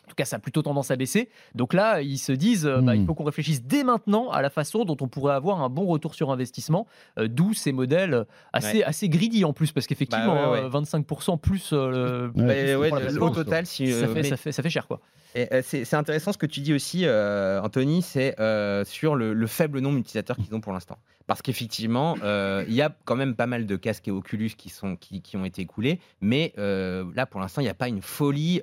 Speaker 3: En tout cas, ça a plutôt tendance à baisser. Donc là, ils se disent, euh, bah,
Speaker 2: Hmm.
Speaker 3: il faut qu'on réfléchisse dès maintenant à la façon dont on pourrait avoir un bon retour sur investissement, euh, d'où ces modèles euh, assez, assez greedy en plus, parce qu'effectivement,
Speaker 4: Bah ouais,
Speaker 3: hein,
Speaker 4: ouais.
Speaker 3: 25% plus, euh, le-
Speaker 2: Ouais,
Speaker 4: Bah, ouais,
Speaker 2: la
Speaker 4: le-
Speaker 2: plateforme,
Speaker 4: au total, si,
Speaker 3: ça,
Speaker 4: euh,
Speaker 3: fait,
Speaker 4: mais-
Speaker 3: ça, fait, ça fait cher. quoi.
Speaker 4: Euh, c'est intéressant ce que tu dis aussi, euh, Anthony, c'est euh, sur le, le faible nombre d'utilisateurs qu'ils ont pour l'instant. Parce qu'effectivement, il y a quand même pas mal de casques et Oculus qui, ont été écoulés, mais là, pour l'instant, il n'y a pas une folie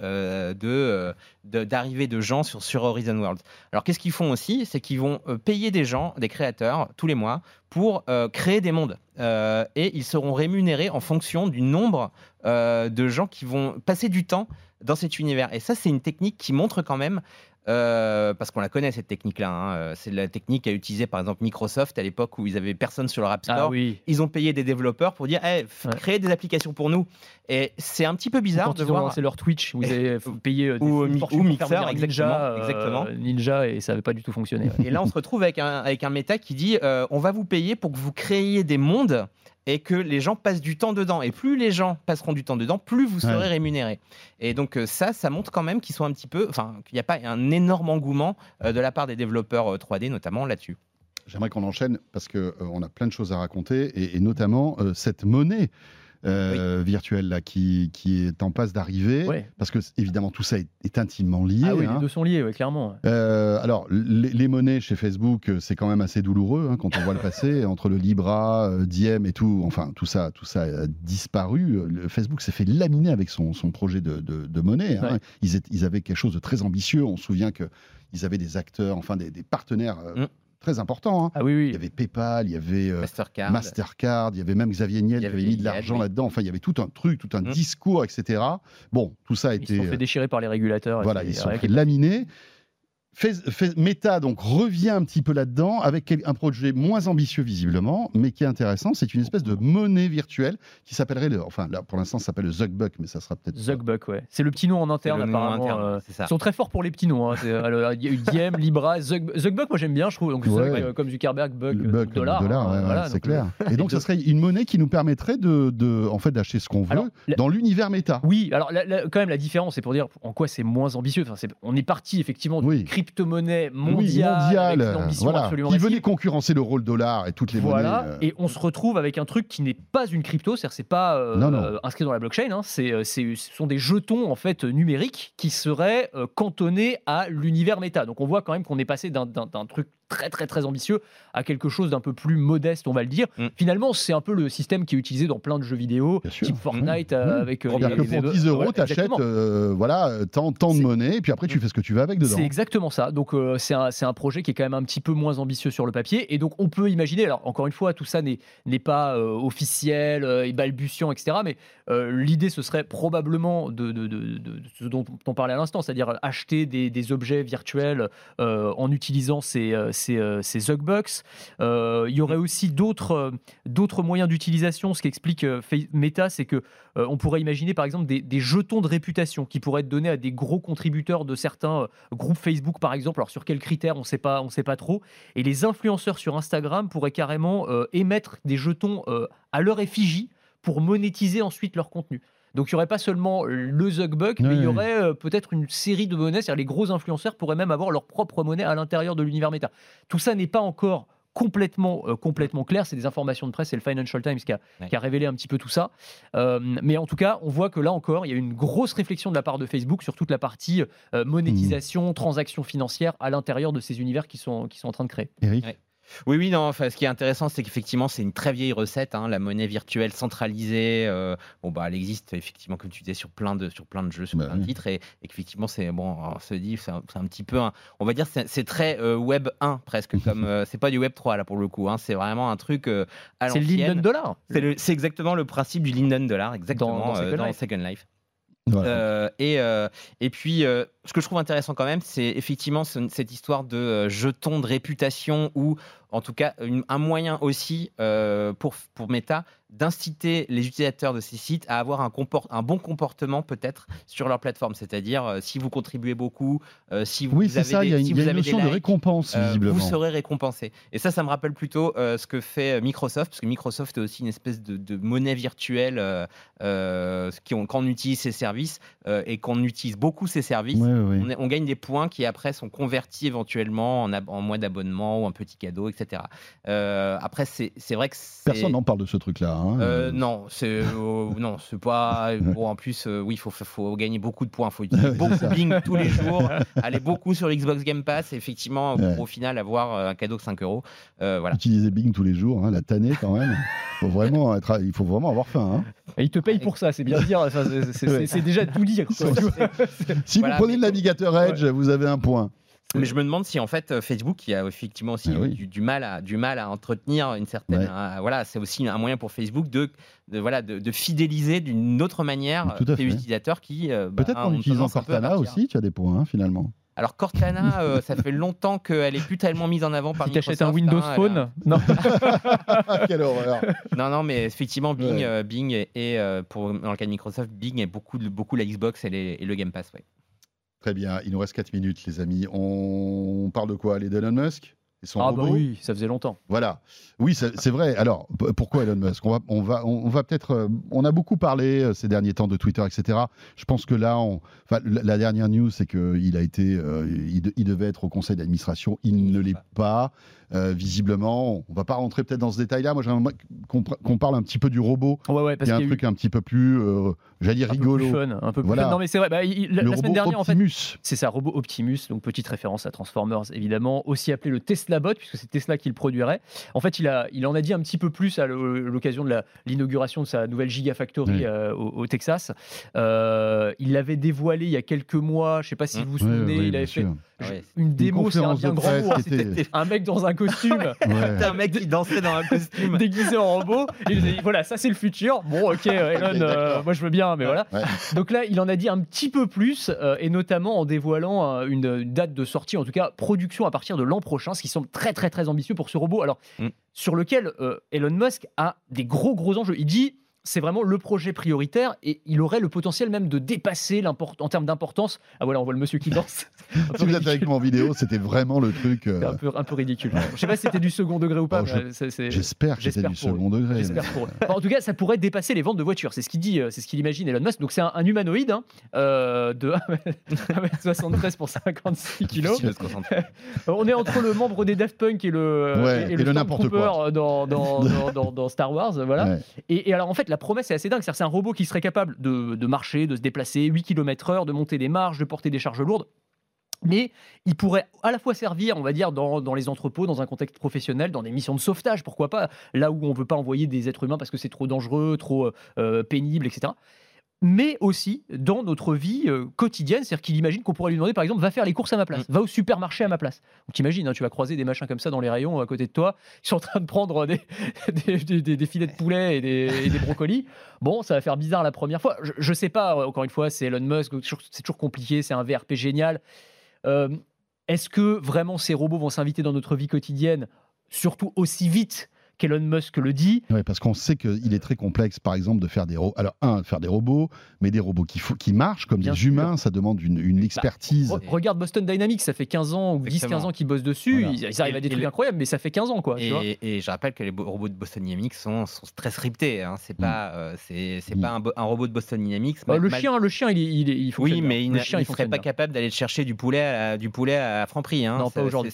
Speaker 4: d'arrivée de, gens sur, sur Horizon Worlds. Alors, qu'est-ce qu'ils font aussi? C'est qu'ils vont payer des gens, des créateurs, tous les mois, pour créer des mondes. Et ils seront rémunérés en fonction du nombre de gens qui vont passer du temps dans cet univers. Et ça, c'est une technique qui montre quand même, euh, parce qu'on la connaît cette technique-là, hein, euh, c'est la technique qu'a utilisée par exemple Microsoft à l'époque où ils avaient personne sur leur App Store.
Speaker 3: Ah oui.
Speaker 4: Ils ont payé des développeurs pour dire, hey, f-
Speaker 3: Ouais.
Speaker 4: créez des applications pour nous. Et c'est un petit peu bizarre
Speaker 3: Quand
Speaker 4: de
Speaker 3: ils ont
Speaker 4: voir.
Speaker 3: lancé leur Twitch, vous avez payé euh, des
Speaker 4: Ou, ou Mixer, exactement,
Speaker 3: Ninja, euh,
Speaker 4: exactement.
Speaker 3: Ninja, et ça n'avait pas du tout fonctionné. ouais.
Speaker 4: Et là, on se retrouve avec un, avec un méta qui dit euh, on va vous payer pour que vous créiez des mondes et que les gens passent du temps dedans. Et plus les gens passeront du temps dedans, plus vous serez
Speaker 2: Ouais.
Speaker 4: rémunérés. Et donc, euh, ça, ça montre quand même qu'ils sont un petit peu. Enfin, qu'il n'y a pas un énorme engouement euh, de la part des développeurs euh, 3D, notamment là-dessus.
Speaker 2: J'aimerais qu'on enchaîne parce qu'on on a plein de choses à raconter et, et notamment euh, cette monnaie euh, virtuelle là, qui, qui est en passe d'arriver.
Speaker 3: Ouais.
Speaker 2: Parce que, évidemment, tout ça est, est intimement lié.
Speaker 3: Ah oui,
Speaker 2: hein.
Speaker 3: les deux sont liés, ouais, clairement.
Speaker 2: Euh, alors, les, les monnaies chez Facebook, euh, c'est quand même assez douloureux hein, quand on voit le passé entre le Libra, Diem et tout. Enfin, tout ça, tout ça a disparu. Le Facebook s'est fait laminer avec son, son projet de, de- de monnaie. hein.
Speaker 3: Ouais.
Speaker 2: Ils, étaient- ils avaient quelque chose de très ambitieux. On se souvient que ils avaient des acteurs, enfin des, des partenaires euh,
Speaker 4: Mm.
Speaker 2: Très importants. hein.
Speaker 3: Ah oui,
Speaker 2: Il y avait PayPal, il y avait euh,
Speaker 4: Mastercard.
Speaker 2: Mastercard, il y avait même Xavier Niel qui
Speaker 4: avait
Speaker 2: mis de l'argent
Speaker 4: oui.
Speaker 2: là-dedans. Enfin, il y avait tout un truc, tout un
Speaker 4: Mm.
Speaker 2: discours, etc. Bon, tout ça a
Speaker 3: Ils se
Speaker 2: été
Speaker 3: sont fait déchirer par les régulateurs.
Speaker 2: voilà, ils sont
Speaker 3: ouais,
Speaker 2: fait laminer. Fais- fais- Meta donc revient un petit peu là-dedans avec un projet moins ambitieux visiblement, mais qui est intéressant. C'est une espèce de monnaie virtuelle qui s'appellerait, le, enfin là pour l'instant ça s'appelle le Zuckbuck, mais ça sera peut-être
Speaker 3: Zuckbuck, ouais. C'est le petit nom en interne, apparemment.
Speaker 4: interne,
Speaker 3: euh,
Speaker 4: c'est ça.
Speaker 3: Ils sont très forts pour les petits noms. hein. Euh, Il y a eu Diem, Libra, Zuck- Zuckbuck, moi j'aime bien, je trouve. Donc
Speaker 2: Ouais.
Speaker 3: Zuck, euh, comme Zuckerberg, Buck,
Speaker 2: buck,
Speaker 3: dollar.
Speaker 2: dollar,
Speaker 3: hein,
Speaker 2: ouais,
Speaker 3: voilà,
Speaker 2: c'est clair.
Speaker 3: euh,
Speaker 2: Et donc ça serait une monnaie qui nous permettrait de, de en fait d'acheter ce qu'on veut
Speaker 3: Alors, la-
Speaker 2: dans l'univers Meta.
Speaker 3: Oui, alors la- la- quand même la différence, c'est pour dire en quoi c'est moins ambitieux. Enfin, c'est- on est parti effectivement
Speaker 2: Oui.
Speaker 3: d'une crypto-monnaie
Speaker 2: Oui,
Speaker 3: mondiale, avec une ambition
Speaker 2: voilà,
Speaker 3: absolument
Speaker 2: qui venait concurrencer le dollar et toutes les
Speaker 3: Voilà,
Speaker 2: monnaies. euh,
Speaker 3: et on se retrouve avec un truc qui n'est pas une crypto, c'est-à-dire c'est pas euh,
Speaker 2: Non, non.
Speaker 3: euh, inscrit dans la blockchain, hein, c'est, c'est- ce sont des jetons en fait numériques qui seraient cantonnés à l'univers méta. Donc on voit quand même qu'on est passé d'un truc très très très ambitieux à quelque chose d'un peu plus modeste, on va le dire.
Speaker 4: Mm.
Speaker 3: Finalement, c'est un peu le système qui est utilisé dans plein de jeux vidéo, type Fortnite
Speaker 2: Mm.
Speaker 3: euh,
Speaker 2: Mm.
Speaker 3: avec euh,
Speaker 2: C'est-à-dire que
Speaker 3: les-
Speaker 2: pour
Speaker 3: les-
Speaker 2: 10 euros,
Speaker 3: voilà,
Speaker 2: tu achètes
Speaker 3: exactement.
Speaker 2: voilà, tant, tant de monnaie, et puis après tu fais ce que tu veux avec dedans.
Speaker 3: C'est exactement ça. Donc euh, c'est un, c'est un projet qui est quand même un petit peu moins ambitieux sur le papier. Et donc on peut imaginer, alors encore une fois, tout ça n'est n'est pas euh, officiel euh, et balbutiant, etc. Mais euh, l'idée, ce serait probablement de, de- de- de- de ce dont on parlait à l'instant, c'est-à-dire acheter des, des objets virtuels euh, en utilisant ces, euh, ces, euh, ces Zuckbucks. Euh, il y aurait aussi d'autres euh, moyens d'utilisation. Ce qu'explique euh, Fa- Meta, c'est que on pourrait imaginer par exemple des, jetons de réputation qui pourraient être donnés à des gros contributeurs de certains groupes Facebook par exemple. Alors sur quels critères, on sait pas, on sait pas trop. Et les influenceurs sur Instagram pourraient carrément émettre des jetons à leur effigie pour monétiser ensuite leur contenu. Donc il n'y aurait pas seulement le Zuckbuck, mais il y aurait euh, peut-être une série de monnaies. C'est-à-dire les gros influenceurs pourraient même avoir leur propre monnaie à l'intérieur de l'univers méta. Tout ça n'est pas encore complètement, euh, complètement clair. C'est des informations de presse. C'est le Financial Times qui a,
Speaker 4: Ouais.
Speaker 3: qui a révélé un petit peu tout ça. Euh, mais en tout cas, on voit que là encore, il y a une grosse réflexion de la part de Facebook sur toute la partie euh, monétisation, transactions financières à l'intérieur de ces univers qui sont, qui sont en train de créer.
Speaker 2: Eric
Speaker 4: Ouais. Oui, oui, non. Enfin, ce qui est intéressant, c'est qu'effectivement, c'est une très vieille recette, hein, la monnaie virtuelle centralisée. euh, bon, bah, elle existe effectivement, comme tu disais, sur plein de, sur plein de jeux, sur
Speaker 2: Bah
Speaker 4: plein de
Speaker 2: oui.
Speaker 4: titres, et, qu'effectivement, c'est bon. On se dit, c'est un, petit peu, un- on va dire, c'est très euh, Web 1 presque, comme euh, c'est pas du Web 3 là pour le coup. hein, c'est vraiment un truc
Speaker 3: C'est le. Linden Dollar.
Speaker 4: C'est exactement le principe du Linden Dollar, exactement
Speaker 3: Dans- dans Second
Speaker 4: dans
Speaker 3: Life.
Speaker 4: Second Life.
Speaker 2: Voilà.
Speaker 4: Euh, et, euh, et puis, euh, ce que je trouve intéressant quand même, c'est effectivement ce- cette histoire de jetons de réputation ou en tout cas une- un moyen aussi euh, pour, pour Meta d'inciter les utilisateurs de ces sites à avoir un, comport- un bon comportement peut-être sur leur plateforme. C'est-à-dire, euh, si vous contribuez beaucoup, euh, si vous
Speaker 2: oui, c'est
Speaker 4: avez
Speaker 2: ça,
Speaker 4: des,
Speaker 2: il y a une,
Speaker 4: si
Speaker 2: y a
Speaker 4: vous
Speaker 2: une
Speaker 4: des
Speaker 2: notion de récompense, visiblement.
Speaker 4: vous serez récompensé. Et ça, ça me rappelle plutôt ce que fait Microsoft, parce que Microsoft est aussi une espèce de, de monnaie virtuelle qui on- quand on utilise ses services et qu'on utilise beaucoup ces services. On, gagne des points qui après sont convertis éventuellement en, en mois d'abonnement ou un petit cadeau, etc. Euh, après, c'est c'est vrai que
Speaker 2: Personne n'en parle de ce truc-là. hein.
Speaker 4: euh, non, c'est euh, non, c'est pas. Bon, en plus, euh, oui, il faut, faut gagner beaucoup de points. Il faut utiliser beaucoup
Speaker 2: ça.
Speaker 4: Bing tous les jours, aller beaucoup sur Xbox Game Pass et effectivement,
Speaker 2: Ouais.
Speaker 4: pour au final avoir un cadeau de 5 euros. Voilà.
Speaker 2: Utiliser Bing tous les jours, hein, la tannée quand même. faut vraiment être, il faut vraiment avoir faim. hein.
Speaker 3: Et ils te payent pour ça, c'est bien dire. Enfin, c'est- déjà tout dire. quoi.
Speaker 2: Si
Speaker 4: Voilà,
Speaker 2: vous prenez le navigateur Edge, vous avez un point.
Speaker 4: Mais je me demande si en fait euh, Facebook, qui a effectivement aussi
Speaker 2: Ah oui.
Speaker 4: du, du mal à, du mal à entretenir une certaine.
Speaker 2: Ouais.
Speaker 4: un- voilà, c'est aussi un moyen pour Facebook de, de, voilà, de, de fidéliser d'une autre manière euh, les utilisateurs qui. euh, bah,
Speaker 2: Peut-être
Speaker 4: ont
Speaker 2: qu'en utilisant Cortana aussi, tu as des points hein, finalement.
Speaker 4: Alors Cortana, euh, ça fait longtemps qu'elle est plus tellement mise en avant par
Speaker 3: Si t'achètes un
Speaker 4: Microsoft,
Speaker 3: Windows
Speaker 4: hein,
Speaker 3: Phone, non.
Speaker 2: Quelle horreur
Speaker 4: Non, non, mais effectivement, Bing,
Speaker 2: Ouais.
Speaker 4: euh, Bing euh, pour, dans le cas de Microsoft, Bing est beaucoup, beaucoup la Xbox et, les- et le Game Pass. Ouais.
Speaker 2: Très bien, il nous reste 4 minutes les amis. On parle de quoi Les d'Elon Musk? Et son
Speaker 3: Ah bah oui, ça faisait longtemps.
Speaker 2: Voilà. Oui, c'est vrai. Alors, pourquoi Elon Musk? On va, on va, on va peut-être. euh, On a beaucoup parlé euh, ces derniers temps de Twitter, etc. Je pense que là, on, enfin, la dernière news, c'est qu'il a été, euh, il devait être au conseil d'administration. Il ne l'est pas. Euh, visiblement, on va pas rentrer peut-être dans ce détail-là. Moi, j'aimerais qu'on parle un petit peu du robot.
Speaker 3: Ouais, ouais,
Speaker 2: Il
Speaker 3: parce
Speaker 2: y a un
Speaker 3: qu'il y a eu
Speaker 2: truc un petit peu plus, euh, j'allais dire
Speaker 3: un peu
Speaker 2: rigolo.
Speaker 3: plus fun, un peu plus
Speaker 2: Voilà.
Speaker 3: fun. Non mais c'est vrai, bah, il- la, semaine dernière en fait,
Speaker 2: Optimus.
Speaker 3: c'est ça, robot Optimus, donc petite référence à Transformers évidemment, aussi appelé le Tesla Bot puisque c'est Tesla qui le produirait. En fait, il a, il en a dit un petit peu plus à l'o- l'occasion de la- l'inauguration de sa nouvelle Gigafactory
Speaker 2: Oui.
Speaker 3: euh, au, au Texas. Il l'avait dévoilé il y a quelques mois, je sais pas si
Speaker 4: Mmh.
Speaker 3: vous vous souvenez, il avait fait
Speaker 2: sûr.
Speaker 4: Ouais.
Speaker 3: une démo, c'est un bien grand mot, hein.
Speaker 2: qui était-
Speaker 3: un mec dans un costume.
Speaker 2: Ouais.
Speaker 4: Un mec qui dansait dans un costume.
Speaker 3: déguisé en robot. Et il dit, voilà, ça c'est le futur. Bon, ok, Elon, euh, moi je veux bien, mais voilà.
Speaker 2: Ouais.
Speaker 3: Donc là, il en a dit un petit peu plus, euh, et notamment en dévoilant euh, une date de sortie, en tout cas production à partir de l'an prochain, ce qui semble très très très ambitieux pour ce robot. Alors,
Speaker 4: Mm.
Speaker 3: sur lequel Elon Musk a des gros gros enjeux. Il dit. C'est vraiment le projet prioritaire et il aurait le potentiel même de dépasser l'import- en termes d'importance. Ah voilà, on voit le monsieur qui danse.
Speaker 2: Si vous êtes avec moi en vidéo, c'était vraiment le truc. euh,
Speaker 3: un peu, un peu ridicule. Je sais pas si c'était du second degré ou pas.
Speaker 2: Oh, J'espère que c'était
Speaker 3: j'espère
Speaker 2: du
Speaker 3: eux.
Speaker 2: second degré.
Speaker 3: J'espère
Speaker 2: mais-
Speaker 3: pour eux. Enfin, en tout cas, ça pourrait dépasser les ventes de voitures. C'est ce qu'il dit, euh, c'est ce qu'il imagine Elon Musk. Donc c'est un, un humanoïde hein, euh, de 1m73 pour 56 kilos. On est entre le membre des Daft Punk et le,
Speaker 2: Ouais,
Speaker 3: et,
Speaker 2: et
Speaker 3: le
Speaker 2: le n'importe quoi.
Speaker 3: dans, dans, dans, dans- dans Star Wars. Voilà.
Speaker 2: Ouais.
Speaker 3: Et, et alors en fait, la promesse est assez dingue. C'est un robot qui serait capable de, marcher, de se déplacer 8 km/h, de monter des marches, de porter des charges lourdes. Mais il pourrait à la fois servir, on va dire, dans, les entrepôts, dans un contexte professionnel, dans des missions de sauvetage, pourquoi pas, là où on ne veut pas envoyer des êtres humains parce que c'est trop dangereux, trop euh, pénible, etc. Mais aussi dans notre vie euh, quotidienne, c'est-à-dire qu'il imagine qu'on pourrait lui demander, par exemple, va faire les courses à ma place, va au supermarché à ma place. Donc t'imagines, hein, tu vas croiser des machins comme ça dans les rayons à côté de toi, ils sont en train de prendre des, des, des- des- des filets de poulet et des, et des brocolis. Bon, ça va faire bizarre la première fois. Je, je sais pas, euh, encore une fois, c'est Elon Musk, c'est toujours compliqué, c'est un VRP génial. Euh, Est-ce que vraiment ces robots vont s'inviter dans notre vie quotidienne, surtout aussi vite qu'Elon Musk le dit
Speaker 2: Ouais, parce qu'on sait qu'il est très complexe, par exemple, de faire des robots. Alors, un, de faire des robots, mais des robots qui, qui marchent comme
Speaker 3: Bien
Speaker 2: des
Speaker 3: sûr.
Speaker 2: humains, ça demande une, une expertise.
Speaker 3: Re- Regarde Boston Dynamics, ça fait 15 ans ou 10-15
Speaker 4: Exactement.
Speaker 3: ans qu'ils bossent dessus.
Speaker 2: Voilà.
Speaker 3: Ils, ils arrivent à des trucs
Speaker 4: le-
Speaker 3: incroyables, mais ça fait 15 ans, quoi. tu vois.
Speaker 4: Et, je rappelle que les bo- robots de Boston Dynamics sont, sont très scriptés. Hein. C'est pas, euh, c'est, c'est
Speaker 2: Mm.
Speaker 4: pas un, bo- un robot de Boston Dynamics.
Speaker 3: Bah,
Speaker 4: mal-
Speaker 3: le
Speaker 4: mal-
Speaker 3: chien, le chien, il, il, il fonctionne
Speaker 4: Oui, mais il,
Speaker 3: le
Speaker 4: ne
Speaker 3: chien,
Speaker 4: il
Speaker 3: il
Speaker 4: serait pas
Speaker 3: bien.
Speaker 4: capable d'aller chercher du poulet à, du poulet à Franprix. Hein.
Speaker 3: Non, pas aujourd'hui.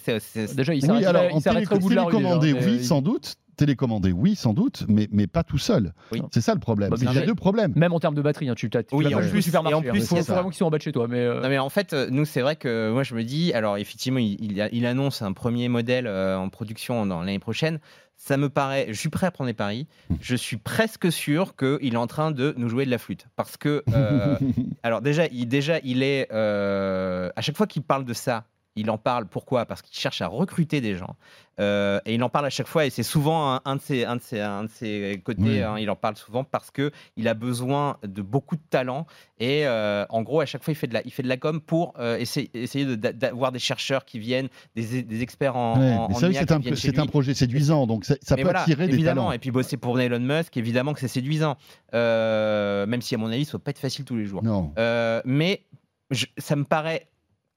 Speaker 3: Déjà, il
Speaker 2: Oui,
Speaker 3: s'arrêterait au bout de la rue.
Speaker 2: oui, sans doute. Télécommandé, oui, sans doute, mais, mais pas tout seul.
Speaker 4: Oui.
Speaker 2: C'est ça le problème.
Speaker 3: Bah,
Speaker 2: qu'il y a
Speaker 3: j'ai-
Speaker 2: deux problèmes.
Speaker 3: Même en termes de batterie, hein, tu t'as, tu
Speaker 4: Oui, en plus-
Speaker 3: supermarché.
Speaker 4: et en plus,
Speaker 3: il faut, vraiment qu'ils soient en bas de chez toi. Mais, euh,
Speaker 4: Non mais en fait, euh, nous c'est vrai que moi je me dis, alors effectivement, il, il, a- il annonce un premier modèle euh, en production dans l'année prochaine. Ça me paraît, je suis prêt à prendre les paris. Je suis presque sûr qu'il est en train de nous jouer de la flûte, parce que euh, alors déjà, il, déjà il est euh, à chaque fois qu'il parle de ça. Il en parle pourquoi? Parce qu'il cherche à recruter des gens. Euh, et il en parle à chaque fois, et c'est souvent un, un de ses, un de ses, un de ses côtés.
Speaker 2: Oui.
Speaker 4: hein, il en parle souvent parce que il a besoin de beaucoup de talent. Et euh, en gros, à chaque fois, il fait de la, il fait de la com pour euh, essayer, essayer de- d'a- d'avoir des chercheurs qui viennent, des, des experts en,
Speaker 2: Ouais,
Speaker 4: en,
Speaker 2: mais
Speaker 4: en
Speaker 2: c'est un, c'est un projet séduisant, donc ça, peut
Speaker 4: voilà,
Speaker 2: attirer des talents.
Speaker 4: Et puis bosser pour Elon Musk, évidemment que c'est séduisant. Même si, à mon avis, ça ne va pas être facile tous les jours.
Speaker 2: Non.
Speaker 4: Mais je- ça me paraît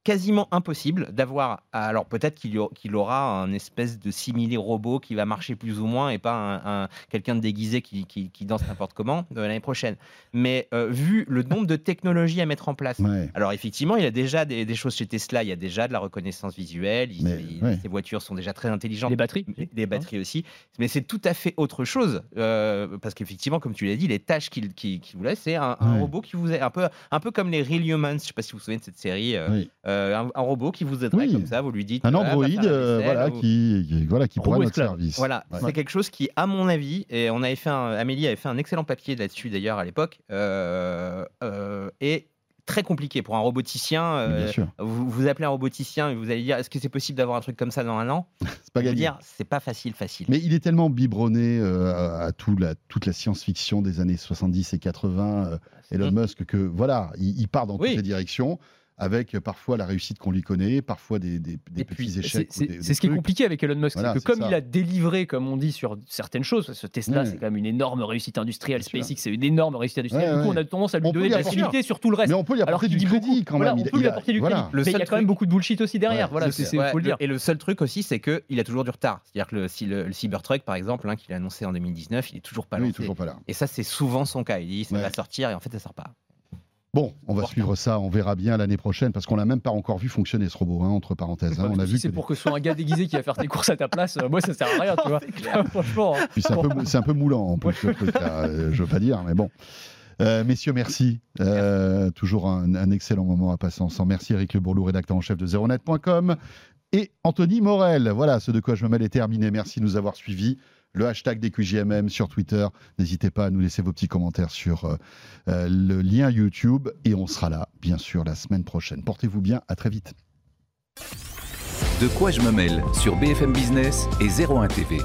Speaker 4: quasiment impossible d'avoir. Alors peut-être qu'il y aura- qu'il aura un espèce de simili robot qui va marcher plus ou moins et pas un, un- quelqu'un de déguisé qui, qui- qui danse n'importe comment de l'année prochaine. Mais euh, vu le nombre de technologies à mettre en place.
Speaker 2: Ouais.
Speaker 4: Alors effectivement, il y a déjà des, des choses chez Tesla, il y a déjà de la reconnaissance visuelle, il-
Speaker 2: Mais,
Speaker 4: il-
Speaker 2: ouais.
Speaker 4: ces voitures sont déjà très intelligentes.
Speaker 3: les batteries.
Speaker 4: Mais- Des batteries aussi, mais c'est tout à fait autre chose euh, parce qu'effectivement, comme tu l'as dit, les tâches qu'il qui, qui vous laisse, c'est un, robot qui vous est un peu, un peu comme les Real Humans. Je sais pas si vous vous souvenez de cette série, euh,
Speaker 2: Oui.
Speaker 4: Euh, un, un robot qui vous aiderait
Speaker 2: Oui.
Speaker 4: comme ça. Vous lui dites
Speaker 2: Un
Speaker 4: voilà, va
Speaker 2: androïde,
Speaker 4: la
Speaker 2: euh,
Speaker 4: vaisselle,
Speaker 2: voilà,
Speaker 4: ou-
Speaker 2: qui, qui- voilà, qui pourrait notre service.
Speaker 4: voilà,
Speaker 2: Ouais.
Speaker 4: c'est quelque chose qui, à mon avis, et on avait fait un, Amélie avait fait un excellent papier là-dessus d'ailleurs à l'époque, euh, euh, est très compliqué pour un roboticien. euh, vous, vous appelez un roboticien et vous allez dire est-ce que c'est possible d'avoir un truc comme ça dans un an?
Speaker 2: C'est pas gagné.
Speaker 4: dire, c'est pas facile, facile.
Speaker 2: Mais il est tellement biberonné euh, à, tout la, toute la science-fiction des années 70 et 80, euh, Elon
Speaker 4: Mm.
Speaker 2: Musk, que voilà, il, il part dans
Speaker 4: Oui.
Speaker 2: toutes les directions. Avec euh, parfois la réussite qu'on lui connaît, parfois des, des- des
Speaker 3: Et puis,
Speaker 2: petits
Speaker 3: c'est-
Speaker 2: échecs.
Speaker 3: C'est
Speaker 2: des-
Speaker 3: c'est
Speaker 2: des
Speaker 3: ce qui est compliqué avec Elon Musk,
Speaker 2: Voilà,
Speaker 3: c'est que
Speaker 2: c'est
Speaker 3: comme
Speaker 2: ça.
Speaker 3: il a délivré, comme on dit, sur certaines choses, ce Tesla,
Speaker 2: Ouais.
Speaker 3: c'est quand même une énorme réussite industrielle. SpaceX, c'est une énorme réussite industrielle.
Speaker 2: Ouais,
Speaker 3: du coup,
Speaker 2: ouais.
Speaker 3: on a tendance à lui
Speaker 2: On
Speaker 3: donner
Speaker 2: lui
Speaker 3: de la crédité sur tout le reste.
Speaker 2: Mais on peut
Speaker 3: Alors
Speaker 2: apporter du
Speaker 3: dit
Speaker 2: crédit
Speaker 3: beaucoup.
Speaker 2: quand
Speaker 3: Voilà,
Speaker 2: même.
Speaker 3: on
Speaker 2: Il-
Speaker 3: peut lui
Speaker 2: il
Speaker 3: apporter du
Speaker 2: voilà.
Speaker 3: crédit. Mais il y a quand même beaucoup de bullshit aussi derrière. Voilà, c'est faut le dire.
Speaker 4: Et le seul truc aussi, c'est qu'il a toujours du retard. C'est-à-dire que le, si le, le Cybertruck, par exemple, hein, qu'il a annoncé en 2019, il est toujours pas
Speaker 2: Oui,
Speaker 4: lancé.
Speaker 2: toujours pas là.
Speaker 4: Et ça, c'est souvent son cas. Il dit ça va sortir et en fait, ça sort pas.
Speaker 2: Bon, on va suivre ça, on verra bien l'année prochaine, parce qu'on l'a même pas encore vu fonctionner ce robot, hein, entre parenthèses. hein. On a
Speaker 3: si
Speaker 2: vu
Speaker 3: c'est pour que ce soit un gars déguisé qui va faire tes courses à ta place, euh, moi ça sert à rien, tu vois. Franchement. hein.
Speaker 2: C'est un, peu, c'est un peu moulant en plus, euh, je veux pas dire, mais bon. Euh, messieurs, merci. Toujours un, un excellent moment à passer ensemble. Merci Eric Le Bourlou, rédacteur en chef de zeronet.com. Et Anthony Morel. Voilà, ce de quoi je me mêle est terminé. Merci de nous avoir suivis. Le hashtag des QJMM sur Twitter. N'hésitez pas à nous laisser vos petits commentaires sur euh, euh, le lien YouTube. Et on sera là, bien sûr, la semaine prochaine. Portez-vous bien. À très vite.
Speaker 1: De quoi je me mêle sur BFM Business et 01 TV.